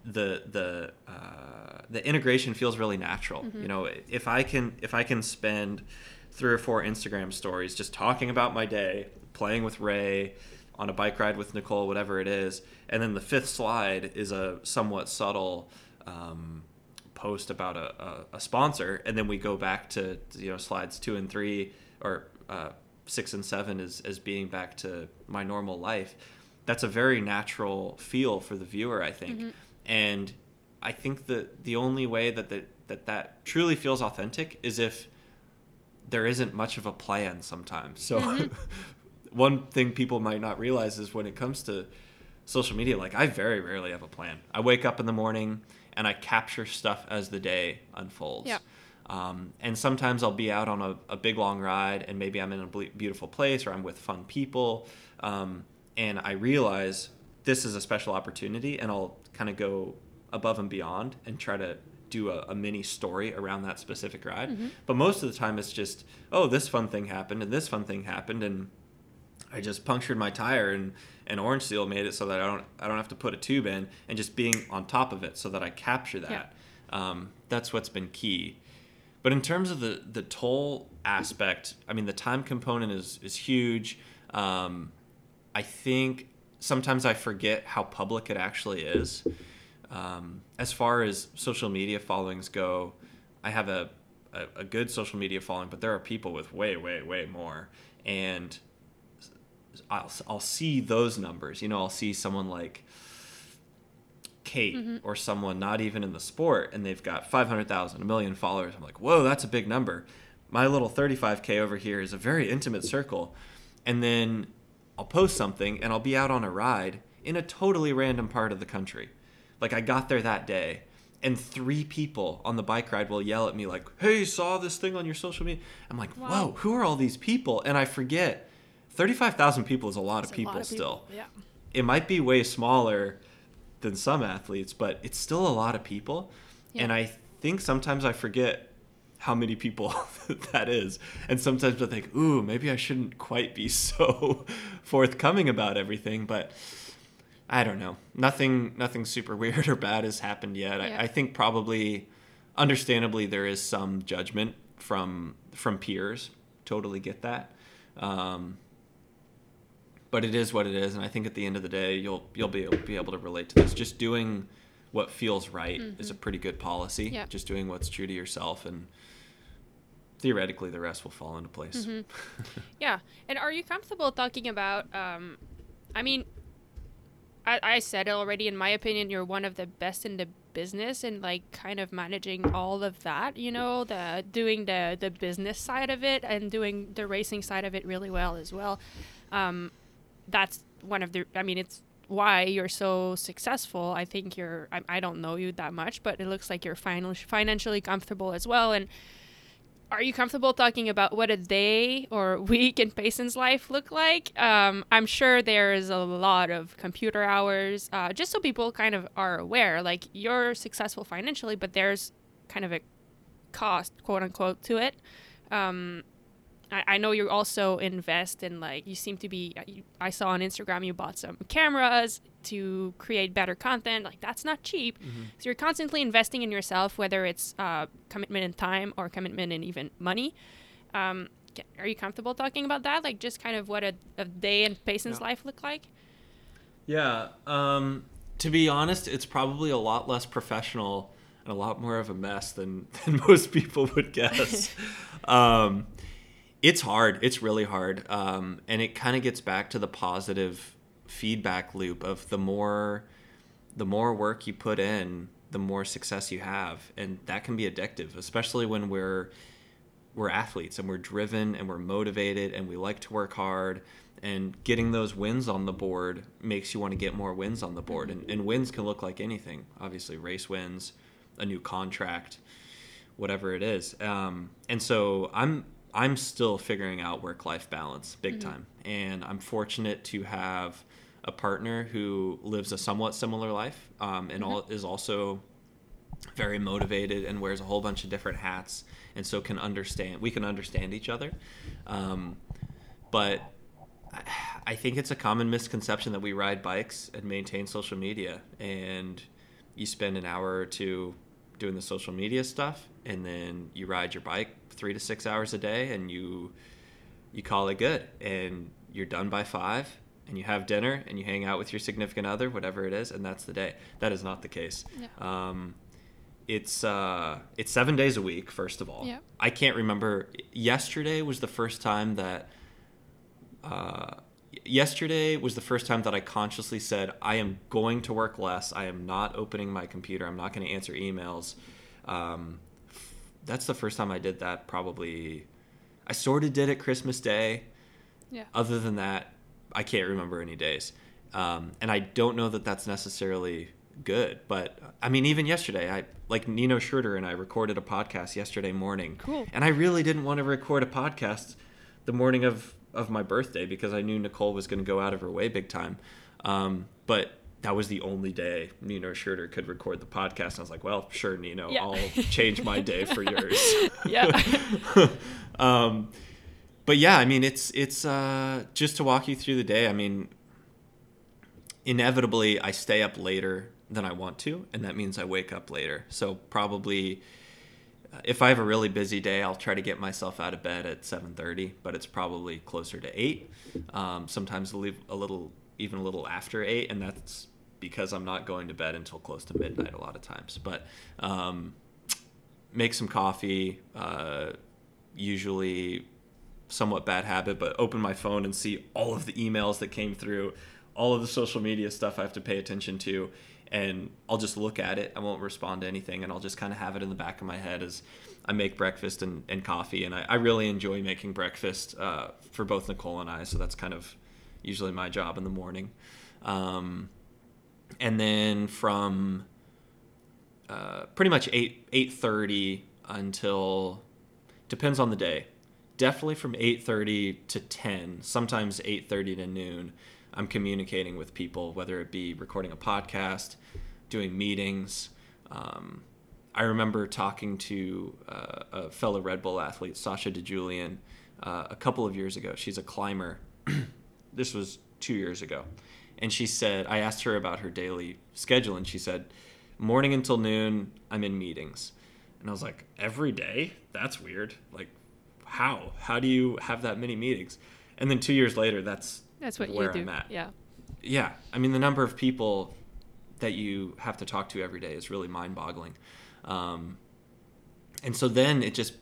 the the uh, the integration feels really natural. You know if i can if i can spend three or four instagram stories just talking about my day playing with ray on a bike ride with nicole whatever it is and then the fifth slide is a somewhat subtle um, post about a, a, a sponsor and then we go back to you know slides two and three or uh, six and seven as, as being back to my normal life that's a very natural feel for the viewer i think. And i think that the only way that the, that that truly feels authentic is if there isn't much of a plan sometimes. So one thing people might not realize is when it comes to social media like i very rarely have a plan. I wake up in the morning and i capture stuff as the day unfolds. Yeah. um, and sometimes i'll be out on a, a big long ride and maybe i'm in a beautiful place or i'm with fun people um, and i realize this is a special opportunity and i'll kind of go above and beyond and try to do a, a mini story around that specific ride. But most of the time it's just oh this fun thing happened and this fun thing happened and I just punctured my tire and and Orange Seal made it so that I don't I don't have to put a tube in and just being on top of it so that I capture that. Um, that's what's been key. But in terms of the the toll aspect, I mean the time component is is huge. Um, I think sometimes I forget how public it actually is. Um, as far as social media followings go, I have a, a, a good social media following, but there are people with way, way, way more. And I'll, I'll see those numbers. You know, I'll see someone like Kate mm-hmm. or someone not even in the sport, and they've got 500,000, a million followers. I'm like, whoa, that's a big number. My little 35K over here is a very intimate circle. And then I'll post something, and I'll be out on a ride in a totally random part of the country. Like, I got there that day. And three people on the bike ride will yell at me like, "Hey, saw this thing on your social media." I'm like, Wow. "Whoa, who are all these people?" And I forget, thirty-five thousand people is a lot of It's people lot of still Yeah. it might be way smaller than some athletes, but it's still a lot of people. Yeah. And I think sometimes I forget how many people that is. And sometimes I think, ooh, maybe I shouldn't quite be so forthcoming about everything. But I don't know. Nothing nothing super weird or bad has happened yet. Yeah. I, I think probably understandably there is some judgment from from peers. Totally get that. Um, but it is what it is, and I think at the end of the day, you'll you'll be able, be able to relate to this. Just doing what feels right is a pretty good policy. Mm-hmm. Yeah. Just doing what's true to yourself, and theoretically, the rest will fall into place. Mm-hmm. Yeah. And are you comfortable talking about um I mean I, I said it already in my opinion you're one of the best in the business and like kind of managing all of that, you know, the doing the the business side of it and doing the racing side of it really well as well. Um that's one of the I mean it's why you're so successful. I think you're I, I don't know you that much, but it looks like you're final, financially comfortable as well and are you comfortable talking about what a day or week in Payson's life look like? Um, I'm sure there's a lot of computer hours, uh, just so people kind of are aware. Like you're successful financially, but there's kind of a cost, quote unquote, to it. Um, I, I know you also invest in like you seem to be. You, I saw on Instagram you bought some cameras to create better content. Like that's not cheap. So you're constantly investing in yourself, whether it's uh, commitment in time or commitment in even money. Um, are you comfortable talking about that? Like just kind of what a, a day in Payson's Yeah. life look like? Yeah. Um, to be honest, it's probably a lot less professional and a lot more of a mess than, than most people would guess. um, it's hard. It's really hard. Um, and it kind of gets back to the positive feedback loop of the more the more work you put in, the more success you have. And that can be addictive, especially when we're we're athletes and we're driven and we're motivated and we like to work hard and getting those wins on the board makes you want to get more wins on the board and, and wins can look like anything obviously race wins a new contract whatever it is um, and so i'm i'm still figuring out work life balance big mm-hmm. time and i'm fortunate to have a partner who lives a somewhat similar life um, and mm-hmm. all, is also very motivated and wears a whole bunch of different hats and so can understand we can understand each other um, but I think it's a common misconception that we ride bikes and maintain social media, and you spend an hour or two doing the social media stuff, and then you ride your bike three to six hours a day, and you you call it good, and you're done by five, and you have dinner, and you hang out with your significant other, whatever it is, and that's the day. That is not the case. Um, it's uh, it's seven days a week. First of all. I can't remember. Yesterday was the first time that uh, yesterday was the first time that I consciously said, I am going to work less. I am not opening my computer. I'm not going to answer emails. Um, that's the first time I did that, probably. I sort of did it Christmas Day. Yeah. Other than that, I can't remember any days. Um, and I don't know that that's necessarily good. But I mean, even yesterday, I like Nino Schurter and I recorded a podcast yesterday morning. Cool. And I really didn't want to record a podcast the morning of of my birthday because I knew Nicole was going to go out of her way big time. Um, but that was the only day Nino Schurter could record the podcast. And I was like, well, sure, Nino, yeah. I'll change my day for yours. yeah. um, but yeah, I mean, it's it's uh, just to walk you through the day. I mean, inevitably, I stay up later than I want to, and that means I wake up later. So probably if I have a really busy day, I'll try to get myself out of bed at 7:30, but it's probably closer to eight. Um, sometimes I'll leave a little, even a little after eight, and that's because I'm not going to bed until close to midnight a lot of times. But um, make some coffee. Uh, usually, somewhat bad habit, but open my phone and see all of the emails that came through, all of the social media stuff I have to pay attention to, and I'll just look at it. I won't respond to anything, and I'll just kind of have it in the back of my head as I make breakfast and, and coffee. And I, I really enjoy making breakfast uh, for both Nicole and I, so that's kind of usually my job in the morning. Um, and then from uh, pretty much eight eight thirty until depends on the day. Definitely from eight thirty to ten. Sometimes eight thirty to noon. I'm communicating with people, whether it be recording a podcast, doing meetings. Um, I remember talking to uh, a fellow Red Bull athlete, Sasha DiGiulian, uh, a couple of years ago. She's a climber. this was two years ago. And she said, I asked her about her daily schedule, and she said, morning until noon, I'm in meetings. And I was like, every day? That's weird. Like, how? How do you have that many meetings? And then two years later, that's that's what where you do. I'm at. Yeah. Yeah. I mean, the number of people that you have to talk to every day is really mind boggling. Um, and so then it just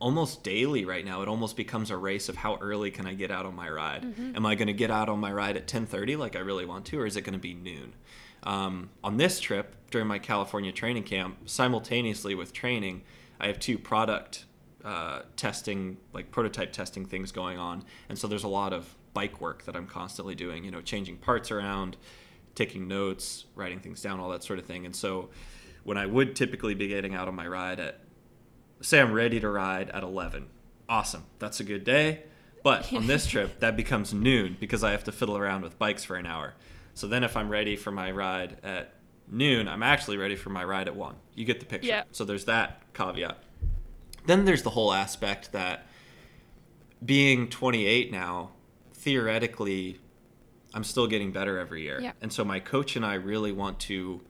almost daily right now it almost becomes a race of how early can i get out on my ride mm-hmm. am i going to get out on my ride at 10.30 like i really want to or is it going to be noon um, on this trip during my california training camp simultaneously with training i have two product uh, testing like prototype testing things going on and so there's a lot of bike work that I'm constantly doing, you know, changing parts around, taking notes, writing things down, all that sort of thing. And so when I would typically be getting out on my ride at, say, I'm ready to ride at 11, awesome, that's a good day. But on this trip, that becomes noon because I have to fiddle around with bikes for an hour. So then if I'm ready for my ride at noon, I'm actually ready for my ride at 1. You get the picture. Yeah. So there's that caveat. Then there's the whole aspect that being 28 now, theoretically, I'm still getting better every year. Yeah. And so my coach and I really want to,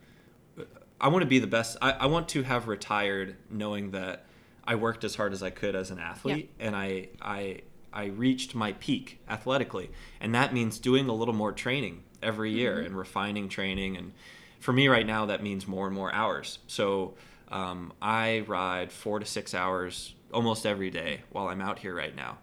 I want to be the best. I, I want to have retired knowing that I worked as hard as I could as an athlete, yeah. and I I I reached my peak athletically, and that means doing a little more training every year Mm-hmm. and refining training. And for me right now, that means more and more hours. So um, I ride four to six hours almost every day while I'm out here right now.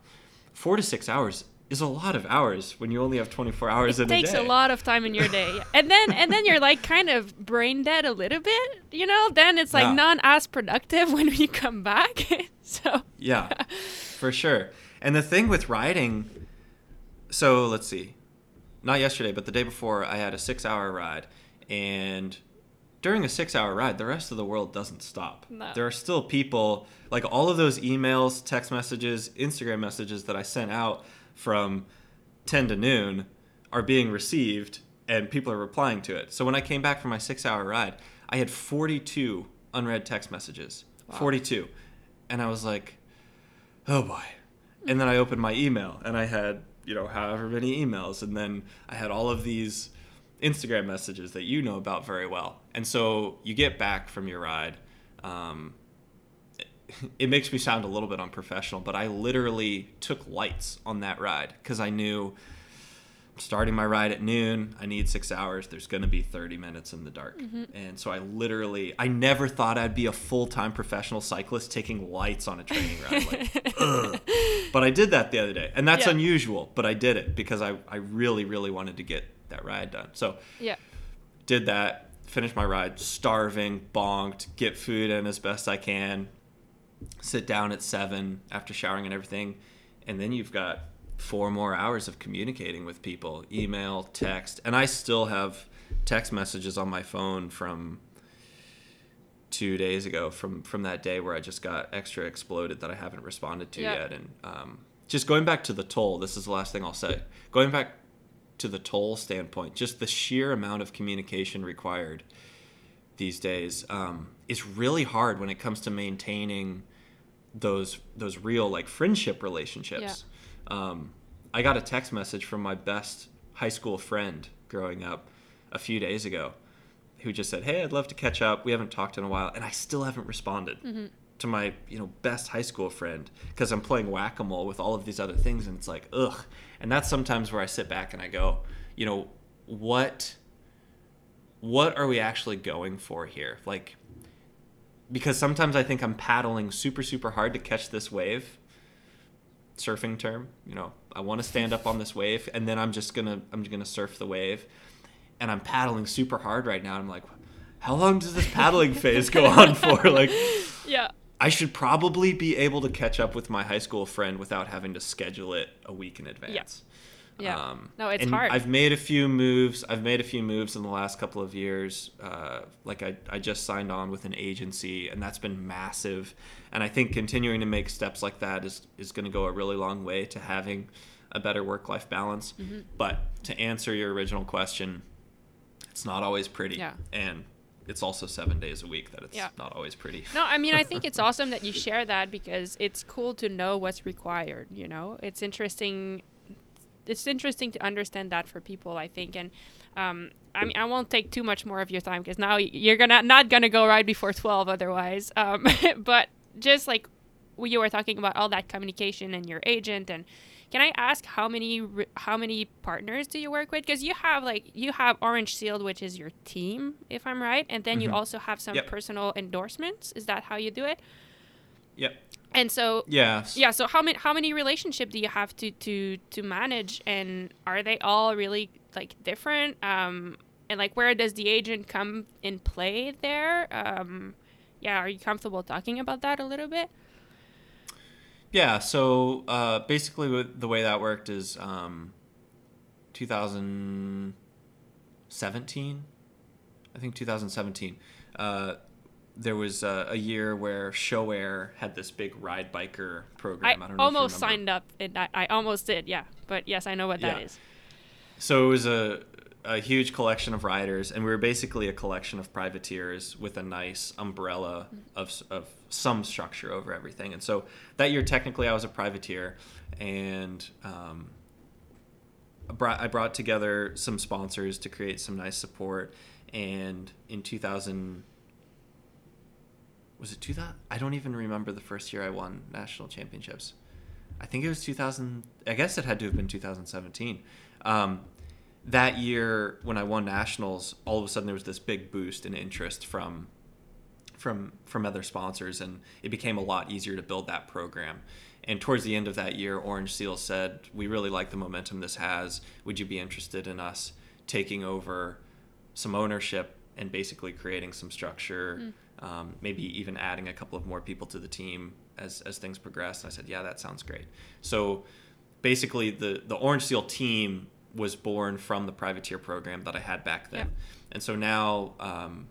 Four to six hours is a lot of hours when you only have 24 hours it in takes a day. a lot of time in your day and then and then you're like kind of brain dead a little bit you know then it's like Yeah. not as productive when you come back so Yeah, for sure. And the thing with riding, so let's see, not yesterday, but the day before, I had a six hour ride. And during a six hour ride, the rest of the world doesn't stop. No. There are still people, like all of those emails, text messages, Instagram messages that I sent out from 10 to noon are being received and people are replying to it. So when I came back from my six hour ride, I had 42 unread text messages. 42. And I was like, oh boy. And then I opened my email and I had, you know, however many emails. And then I had all of these Instagram messages that you know about very well. And so you get back from your ride. Um, it, makes me sound a little bit unprofessional, but I literally took lights on that ride because I knew starting my ride at noon. I need six hours. There's going to be 30 minutes in the dark. Mm-hmm. And so i literally i never thought i'd be a full-time professional cyclist taking lights on a training ride like, but i did that the other day and that's Yeah. unusual but i did it because I, I really really wanted to get that ride done. So yeah. did that finished my ride starving bonked get food in as best i can sit down at seven after showering and everything and then you've got four more hours of communicating with people email text and i still have text messages on my phone from two days ago from from that day where i just got extra exploded that i haven't responded to yet and um, just going back to the toll this is the last thing i'll say. Going back to the toll standpoint just the sheer amount of communication required these days um, is really hard when it comes to maintaining those those real like friendship relationships. Um, I got a text message from my best high school friend growing up a few days ago, who just said, "Hey, I'd love to catch up. We haven't talked in a while," and I still haven't responded to my you know best high school friend because I'm playing whack a mole with all of these other things, and it's like ugh. And that's sometimes where I sit back and I go, you know, what what are we actually going for here? Like, because sometimes I think I'm paddling super, super hard to catch this wave. Surfing term, you know, I want to stand up on this wave, and then I'm just gonna, I'm just gonna surf the wave, and I'm paddling super hard right now. I'm like, how long does this paddling phase go on for? Like, yeah I should probably be able to catch up with my high school friend without having to schedule it a week in advance. Yeah Um, no it's and hard I've made a few moves. I've made a few moves in the last couple of years. Uh, like I, I just signed on with an agency, and that's been massive. And I think continuing to make steps like that is is going to go a really long way to having a better work life balance. Mm-hmm. But to answer your original question, it's not always pretty. Yeah. And it's also seven days a week that it's Yeah. not always pretty. No, I mean, I think it's awesome that you share that because it's cool to know what's required. You know, it's interesting. It's interesting to understand that for people, I think. And um, I mean, I won't take too much more of your time because now you're gonna not gonna go right before twelve otherwise. Um, but just like you were talking about all that communication and your agent and can I ask how many how many partners do you work with? Because you have like you have Orange Sealed, which is your team, if I'm right, and then you also have some Yep. personal endorsements. Is that how you do it? Yep. And so Yeah. yeah, so how many how many relationship do you have to to to manage, and are they all really like different? Um, and like where does the agent come in play there? Um, yeah, are you comfortable talking about that a little bit? Yeah, so uh, basically, the way that worked is um, 2017, I think 2017. Uh, there was uh, a year where Sho-Air had this big ride biker program. I, don't know almost if you remember. signed up, and I, I almost did, yeah. But yes, I know what that Yeah. is. So it was a, a huge collection of riders, and we were basically a collection of privateers with a nice umbrella of, of some structure over everything. And so that year, technically, I was a privateer, and um, I brought, I brought together some sponsors to create some nice support. And in 2000, was it 2000? I don't even remember the first year I won national championships. I think it was 2000. I guess it had to have been 2017. Um, that year when I won nationals, all of a sudden there was this big boost in interest from from from other sponsors, and it became a lot easier to build that program. And towards the end of that year, Orange Seal said, "We really like the momentum this has. Would you be interested in us taking over some ownership and basically creating some structure, mm. Um, maybe even adding a couple of more people to the team as as things progress?" And I said, "Yeah, that sounds great." So basically, the the Orange Seal team was born from the privateer program that I had back then. Yep. And so now um,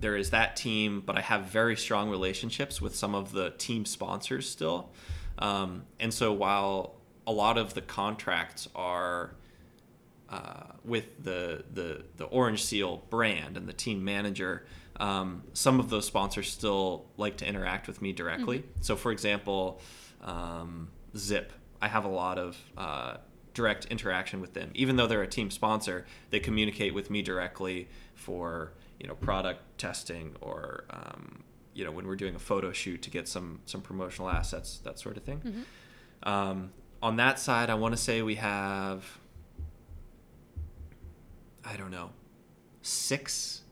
there is that team, but I have very strong relationships with some of the team sponsors still. Um, and so while a lot of the contracts are uh, with the, the the Orange Seal brand and the team manager, um, some of those sponsors still like to interact with me directly. Mm-hmm. So, for example, um, Zipp, I have a lot of uh, direct interaction with them. Even though they're a team sponsor, they communicate with me directly for you know product testing or um, you know when we're doing a photo shoot to get some some promotional assets, that sort of thing. Mm-hmm. Um, on that side, I want to say we have I don't know six,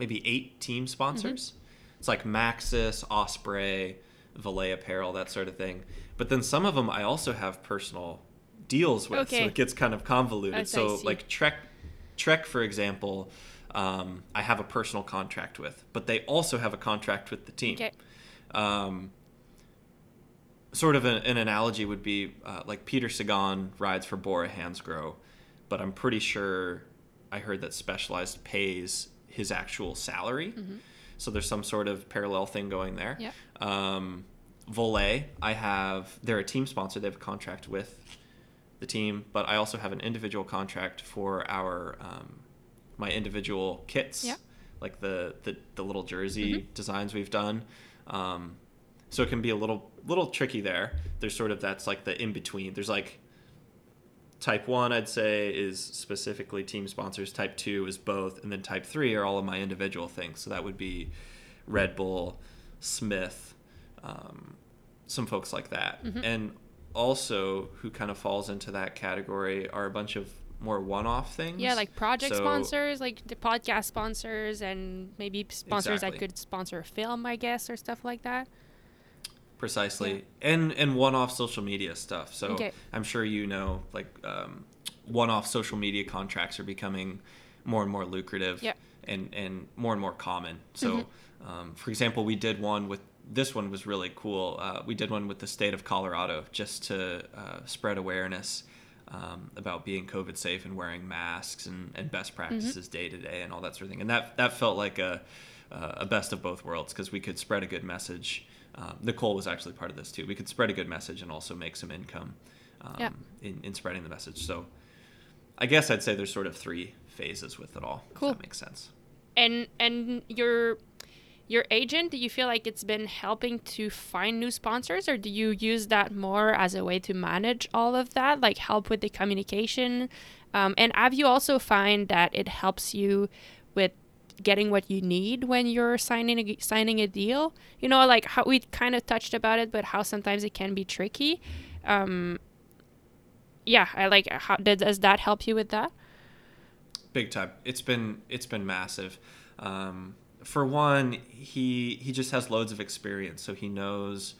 maybe eight team sponsors. Mm-hmm. It's like Maxxis, Osprey, Voler Apparel, that sort of thing. But then some of them I also have personal deals with, okay. so it gets kind of convoluted. so like Trek, Trek for example, um, I have a personal contract with, but they also have a contract with the team. Okay. Um, sort of an, an analogy would be uh, like Peter Sagan rides for Bora Hansgrohe, but I'm pretty sure I heard that Specialized pays his actual salary. Mm-hmm. So there's some sort of parallel thing going there. Yeah. Um, Voler, I have, they're a team sponsor. They have a contract with the team, but I also have an individual contract for our um, my individual kits, yeah. like the, the the little jersey mm-hmm. designs we've done. Um, so it can be a little little tricky there. There's sort of that's like the in between. There's like type one, I'd say, is specifically team sponsors. Type two is both, and then type three are all of my individual things. So that would be Red Bull, Smith, um, some folks like that, mm-hmm. and also who kind of falls into that category are a bunch of more one-off things. Yeah, like project so, sponsors, like the podcast sponsors, and maybe sponsors exactly. that could sponsor a film, I guess, or stuff like that. Precisely, yeah. and and one-off social media stuff. So okay. I'm sure you know, like um, one-off social media contracts are becoming more and more lucrative. Yeah. And, and more and more common. So, mm-hmm. um, for example, we did one with this one was really cool. Uh, we did one with the state of Colorado just to uh, spread awareness um, about being COVID safe and wearing masks and, and best mm-hmm. practices day to day and all that sort of thing. And that that felt like a a best of both worlds because we could spread a good message. Um, Nicole was actually part of this too. We could spread a good message and also make some income um, yeah. in, in spreading the message. So I guess I'd say there's sort of three phases with it all. Cool. If that makes sense. And and your your agent, do you feel like it's been helping to find new sponsors or do you use that more as a way to manage all of that, like help with the communication? Um, and have you also find that it helps you with getting what you need when you're signing a, signing a deal? You know, like how we kind of touched about it, but how sometimes it can be tricky. Um, yeah, I like how does that help you with that? Big time. It's been it's been massive. Um, for one, he he just has loads of experience, so he knows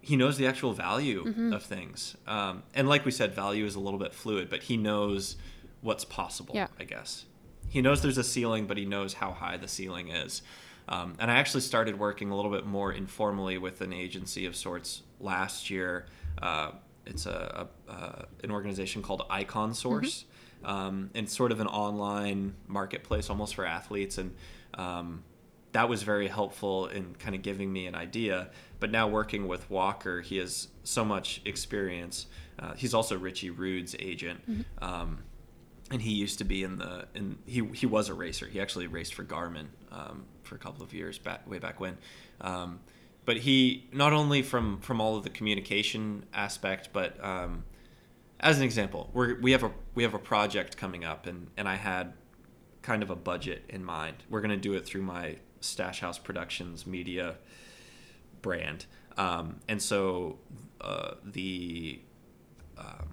he knows the actual value mm-hmm. of things. Um, and like we said, value is a little bit fluid, but he knows what's possible. Yeah. I guess he knows there's a ceiling, but he knows how high the ceiling is. Um, and I actually started working a little bit more informally with an agency of sorts last year. Uh, it's a, a uh, an organization called Icon Source. Mm-hmm. Um, it's sort of an online marketplace almost for athletes and um, that was very helpful in kind of giving me an idea. But now working with Walker, he has so much experience. Uh, he's also Richie Rude's agent, mm-hmm. um, and he used to be in the in he he was a racer. He actually raced for Garmin um, for a couple of years back way back when. Um, but he not only from from all of the communication aspect, but um, as an example, we we have a we have a project coming up, and and I had kind of a budget in mind. We're going to do it through my Stache House Productions media brand. Um, and so uh, the um,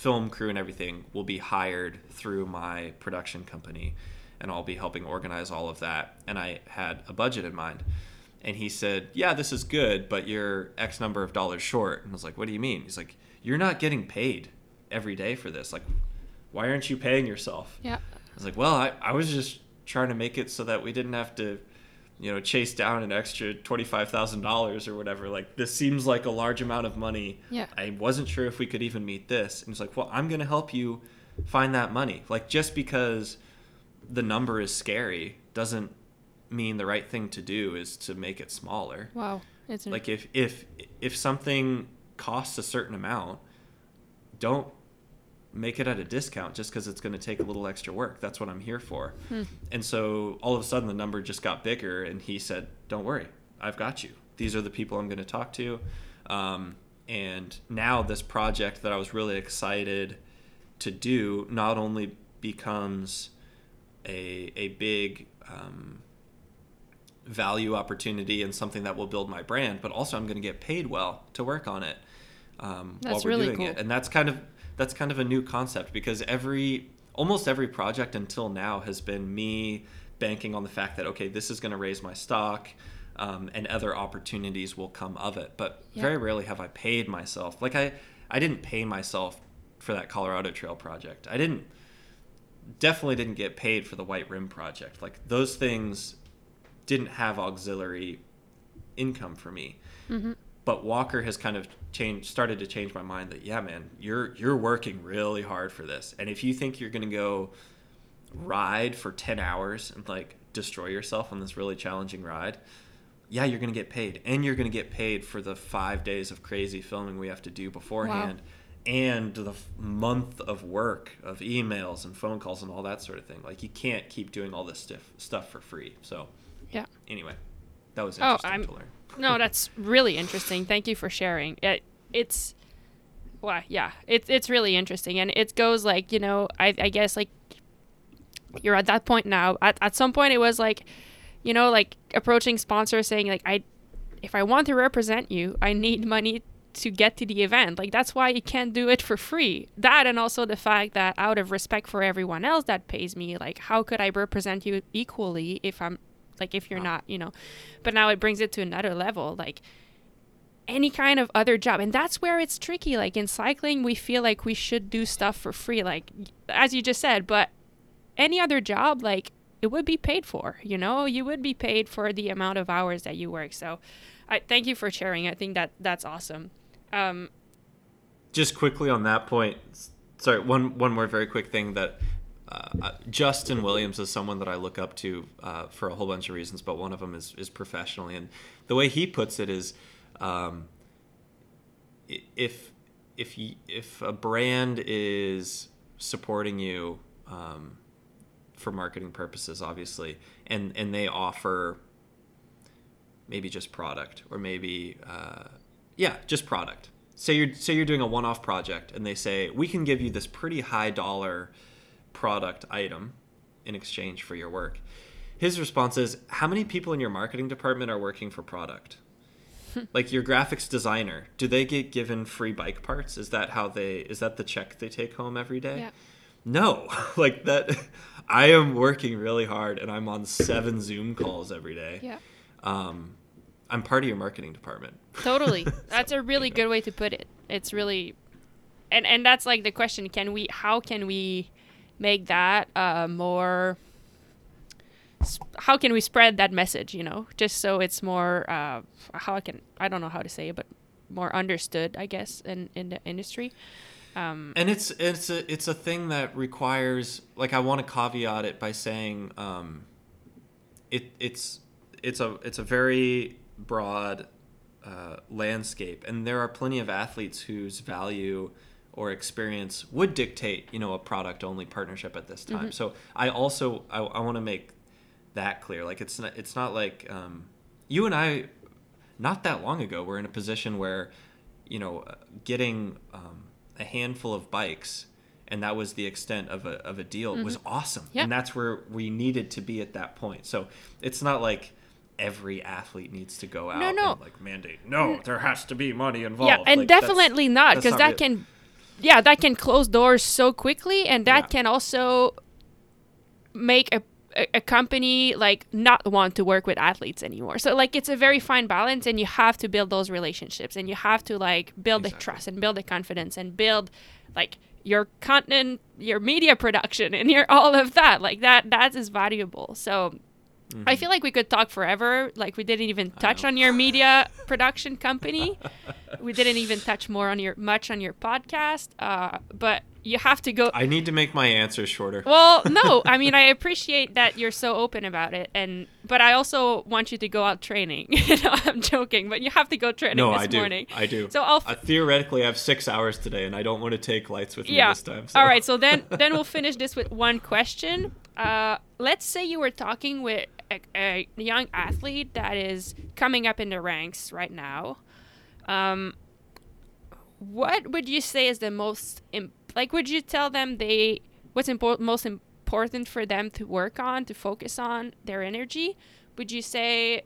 film crew and everything will be hired through my production company, and I'll be helping organize all of that. And I had a budget in mind. And he said, Yeah, this is good, but you're X number of dollars short. And I was like, What do you mean? He's like, You're not getting paid every day for this. Like, why aren't you paying yourself? Yeah. I was like, Well, I, I was just trying to make it so that we didn't have to, you know, chase down an extra $25,000 or whatever. Like, this seems like a large amount of money. Yeah. I wasn't sure if we could even meet this. And he's like, Well, I'm going to help you find that money. Like, just because the number is scary doesn't mean the right thing to do is to make it smaller. Wow. It's Like if if if something costs a certain amount, don't make it at a discount just because it's going to take a little extra work. That's what I'm here for. And so all of a sudden the number just got bigger, and he said, "Don't worry, I've got you. These are the people I'm going to talk to." Um, and now this project that I was really excited to do not only becomes a a big um, value opportunity and something that will build my brand, but also I'm going to get paid well to work on it um, while we're really doing cool. it. And that's kind of that's kind of a new concept because every almost every project until now has been me banking on the fact that okay, this is going to raise my stock. Um, and other opportunities will come of it, but Yeah. very rarely have I paid myself. Like I, I didn't pay myself for that Colorado Trail project. I didn't definitely didn't get paid for the White Rim project. Like those things didn't have auxiliary income for me. Mm-hmm. But Walker has kind of changed, started to change my mind that yeah, man, you're you're working really hard for this, and if you think you're gonna go ride for ten hours and like destroy yourself on this really challenging ride, yeah, you're gonna get paid, and you're gonna get paid for the five days of crazy filming we have to do beforehand. And the month of work of emails and phone calls and all that sort of thing. Like you can't keep doing all this stuff stuff for free. So Yeah. anyway, that was Oh, interesting I'm- to learn. No, that's really interesting. Thank you for sharing. It, it's, well, yeah, it's it's really interesting, and it goes like you know, I I guess like you're at that point now. At at some point, it was like, you know, like approaching sponsors saying like I, if I want to represent you, I need money to get to the event. Like that's why you can't do it for free. That and also the fact that out of respect for everyone else that pays me, like how could I represent you equally if I'm like if you're Wow. not, you know. But now it brings it to another level. Like any kind of other job and that's where it's tricky like in cycling we feel like we should do stuff for free like as you just said but any other job like it would be paid for you know you would be paid for the amount of hours that you work so i thank you for sharing i think that that's awesome um just quickly on that point sorry one one more very quick thing that uh, uh, Justin Williams is someone that I look up to uh, for a whole bunch of reasons, but one of them is, is professionally. And the way he puts it is, um, if if y if a brand is supporting you um, for marketing purposes, obviously, and and they offer maybe just product or maybe uh, yeah just product say you're say you're doing a one-off project and they say we can give you this pretty high dollar product item in exchange for your work. His response is how many people in your marketing department are working for product? Like your graphics designer do they get given free bike parts? Is that how they is that the check they take home every day? Yeah. no. Like that i am working really hard and i'm on seven zoom calls every day. Yeah. Um, I'm part of your marketing department. totally. That's a really anyway. good way to put it. It's really and and that's like the question can we how can we make that uh more how can we spread that message you know? Just so it's more uh how i can i don't know how to say it but more understood i guess in in the industry. Um And it's it's a it's a thing that requires like I want to caveat it by saying um, it it's it's a it's a very broad uh, landscape, and there are plenty of athletes whose value or experience would dictate you know a product only partnership at this time. So I also I, I want to make that clear. Like it's not it's not like um, you and I not that long ago were in a position where you know uh, getting um, a handful of bikes and that was the extent of a, of a deal was awesome Mm-hmm. Yeah. and that's where we needed to be at that point so it's not like every athlete needs to go out No, no. and like mandate. No, there has to be money involved. yeah, and Like, that's- definitely not because that real- can, yeah, that can close doors so quickly, and that Yeah. can also make a, a company like not want to work with athletes anymore. So like it's a very fine balance, and you have to build those relationships, and you have to like build the trust and build the confidence and build like your content, your media production, and your all of that. Like that, that is valuable. So. I feel like we could talk forever. Like we didn't even touch on your media production company. we didn't even touch more on your much on your podcast. Uh, but you have to go. I need to make my answers shorter. Well, no, I mean I appreciate that you're so open about it, and but I also want you to go out training. I'm joking, but you have to go training no, this I do. morning. I do. So I'll. Uh, theoretically, I have six hours today, and I don't want to take lights with me yeah. this time. So. All right. So then, then we'll finish this with one question. Uh, let's say you were talking with a, a young athlete that is coming up in the ranks right now. Um, what would you say is the most im- like? Would you tell them they what's important most important for them to work on to focus on their energy? Would you say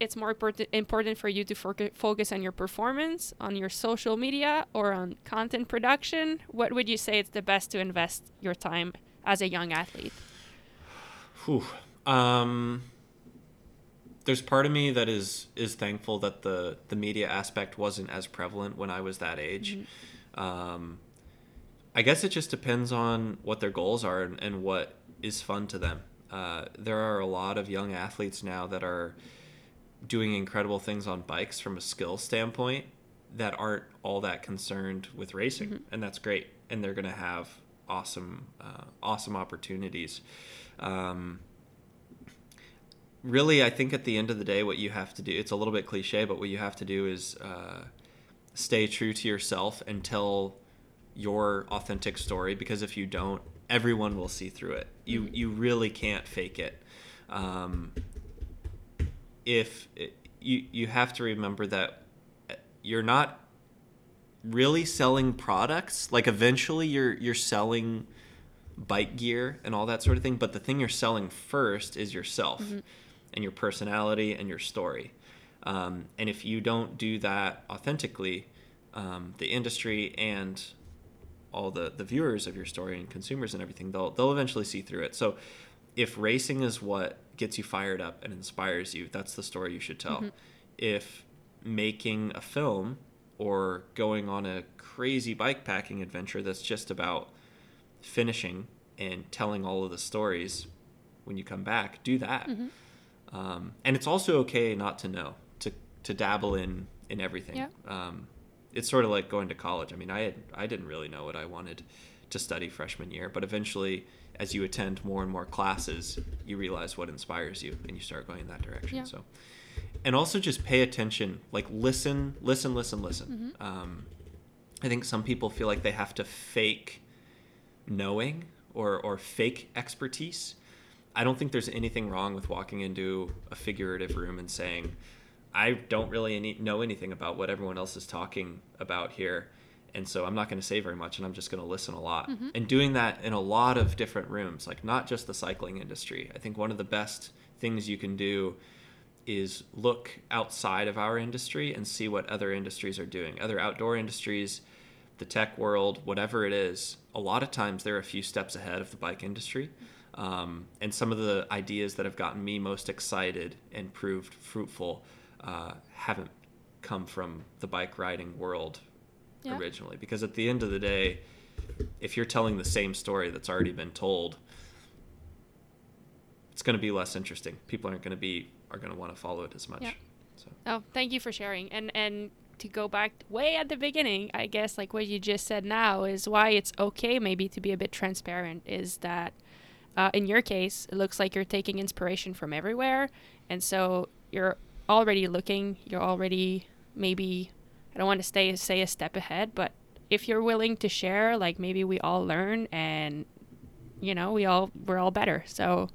it's more important important for you to foc- focus on your performance, on your social media, or on content production? What would you say it's the best to invest your time as a young athlete? Whew. Um, there's part of me that is is thankful that the the media aspect wasn't as prevalent when I was that age. Um, I guess it just depends on what their goals are and, and what is fun to them. Uh, there are a lot of young athletes now that are doing incredible things on bikes from a skill standpoint that aren't all that concerned with racing, and that's great. And they're going to have awesome, uh, awesome opportunities. Um, really, I think at the end of the day, what you have to do, it's a little bit cliche, but what you have to do is uh, stay true to yourself and tell your authentic story because if you don't, everyone will see through it. You, you really can't fake it. Um, if you, you have to remember that you're not really selling products like eventually you're you're selling bike gear and all that sort of thing but the thing you're selling first is yourself and your personality and your story. Um, and if you don't do that authentically um, the industry and all the the viewers of your story and consumers and everything they'll they'll eventually see through it. So if racing is what gets you fired up and inspires you that's the story you should tell. If making a film or going on a crazy bike packing adventure that's just about finishing and telling all of the stories when you come back, do that. Um, and it's also okay not to know, to, to dabble in, in everything. Yeah. Um, it's sort of like going to college. I mean, I, had, I didn't really know what I wanted to study freshman year, but eventually, as you attend more and more classes, you realize what inspires you and you start going in that direction. Yeah. So, and also just pay attention like listen listen listen listen Mm-hmm. um, i think some people feel like they have to fake knowing or, or fake expertise i don't think there's anything wrong with walking into a figurative room and saying i don't really any, know anything about what everyone else is talking about here and so i'm not going to say very much and i'm just going to listen a lot. Mm-hmm. And doing that in a lot of different rooms like not just the cycling industry. I think one of the best things you can do is look outside of our industry and see what other industries are doing. Other outdoor industries, the tech world, whatever it is, a lot of times they're a few steps ahead of the bike industry. Um, and some of the ideas that have gotten me most excited and proved fruitful uh, haven't come from the bike riding world Yeah. originally. Because at the end of the day, if you're telling the same story that's already been told, it's going to be less interesting. People aren't going to be are going to want to follow it as much. Yeah. So Oh, thank you for sharing. And and to go back way at the beginning, I guess like what you just said now is why it's okay maybe to be a bit transparent is that uh, in your case, it looks like you're taking inspiration from everywhere, and so you're already looking. You're already maybe I don't want to stay say a step ahead, but if you're willing to share, like maybe we all learn, and you know we all we're all better. So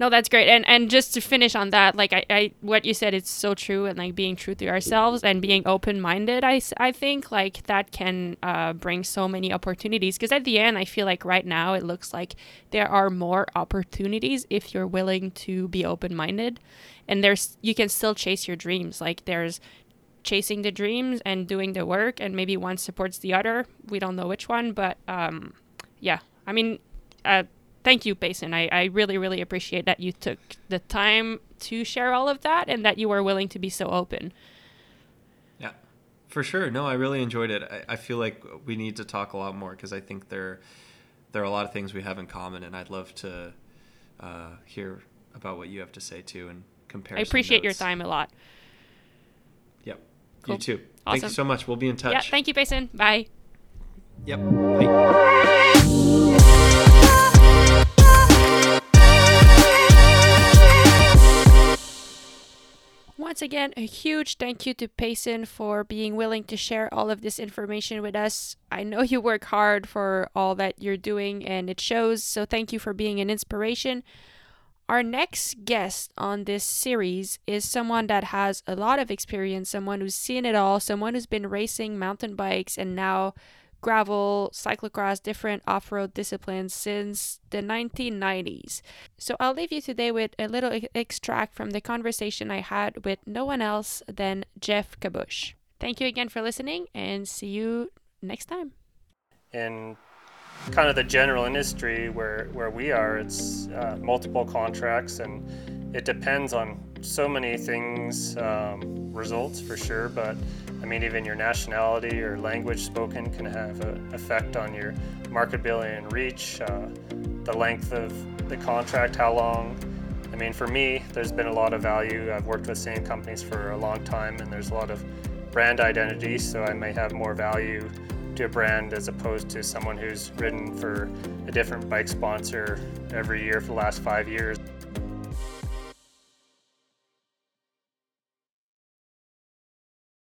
No, that's great. And and just to finish on that, like I, I what you said, it's so true. And like being true to ourselves and being open minded, I, I think like that can uh, bring so many opportunities. Because at the end, I feel like right now it looks like there are more opportunities if you're willing to be open minded. And there's you can still chase your dreams. Like there's chasing the dreams and doing the work, and maybe one supports the other. We don't know which one, but um, yeah. I mean, uh, thank you, Payson. I, I really, really appreciate that you took the time to share all of that and that you were willing to be so open. Yeah, for sure. No, I really enjoyed it. I, I feel like we need to talk a lot more because I think there, there are a lot of things we have in common, and I'd love to uh, hear about what you have to say too and compare. I appreciate your time a lot. Yep. Cool. You too. Awesome. Thank you so much. We'll be in touch. Yeah. Thank you, Payson. Bye. Yep. Bye. Once again, a huge thank you to Payson for being willing to share all of this information with us. I know you work hard for all that you're doing and it shows, so thank you for being an inspiration. Our next guest on this series is someone that has a lot of experience, someone who's seen it all, someone who's been racing mountain bikes and now gravel, cyclocross, different off road disciplines since the 1990s. So I'll leave you today with a little extract from the conversation I had with no one else than Geoff Kabush. Thank you again for listening and see you next time. In kind of the general industry where, where we are, it's uh, multiple contracts and it depends on so many things, um, results for sure, but I mean, even your nationality or language spoken can have an effect on your marketability and reach, uh, the length of the contract, how long. I mean, for me, there's been a lot of value. I've worked with same companies for a long time, and there's a lot of brand identity, so I may have more value to a brand as opposed to someone who's ridden for a different bike sponsor every year for the last five years.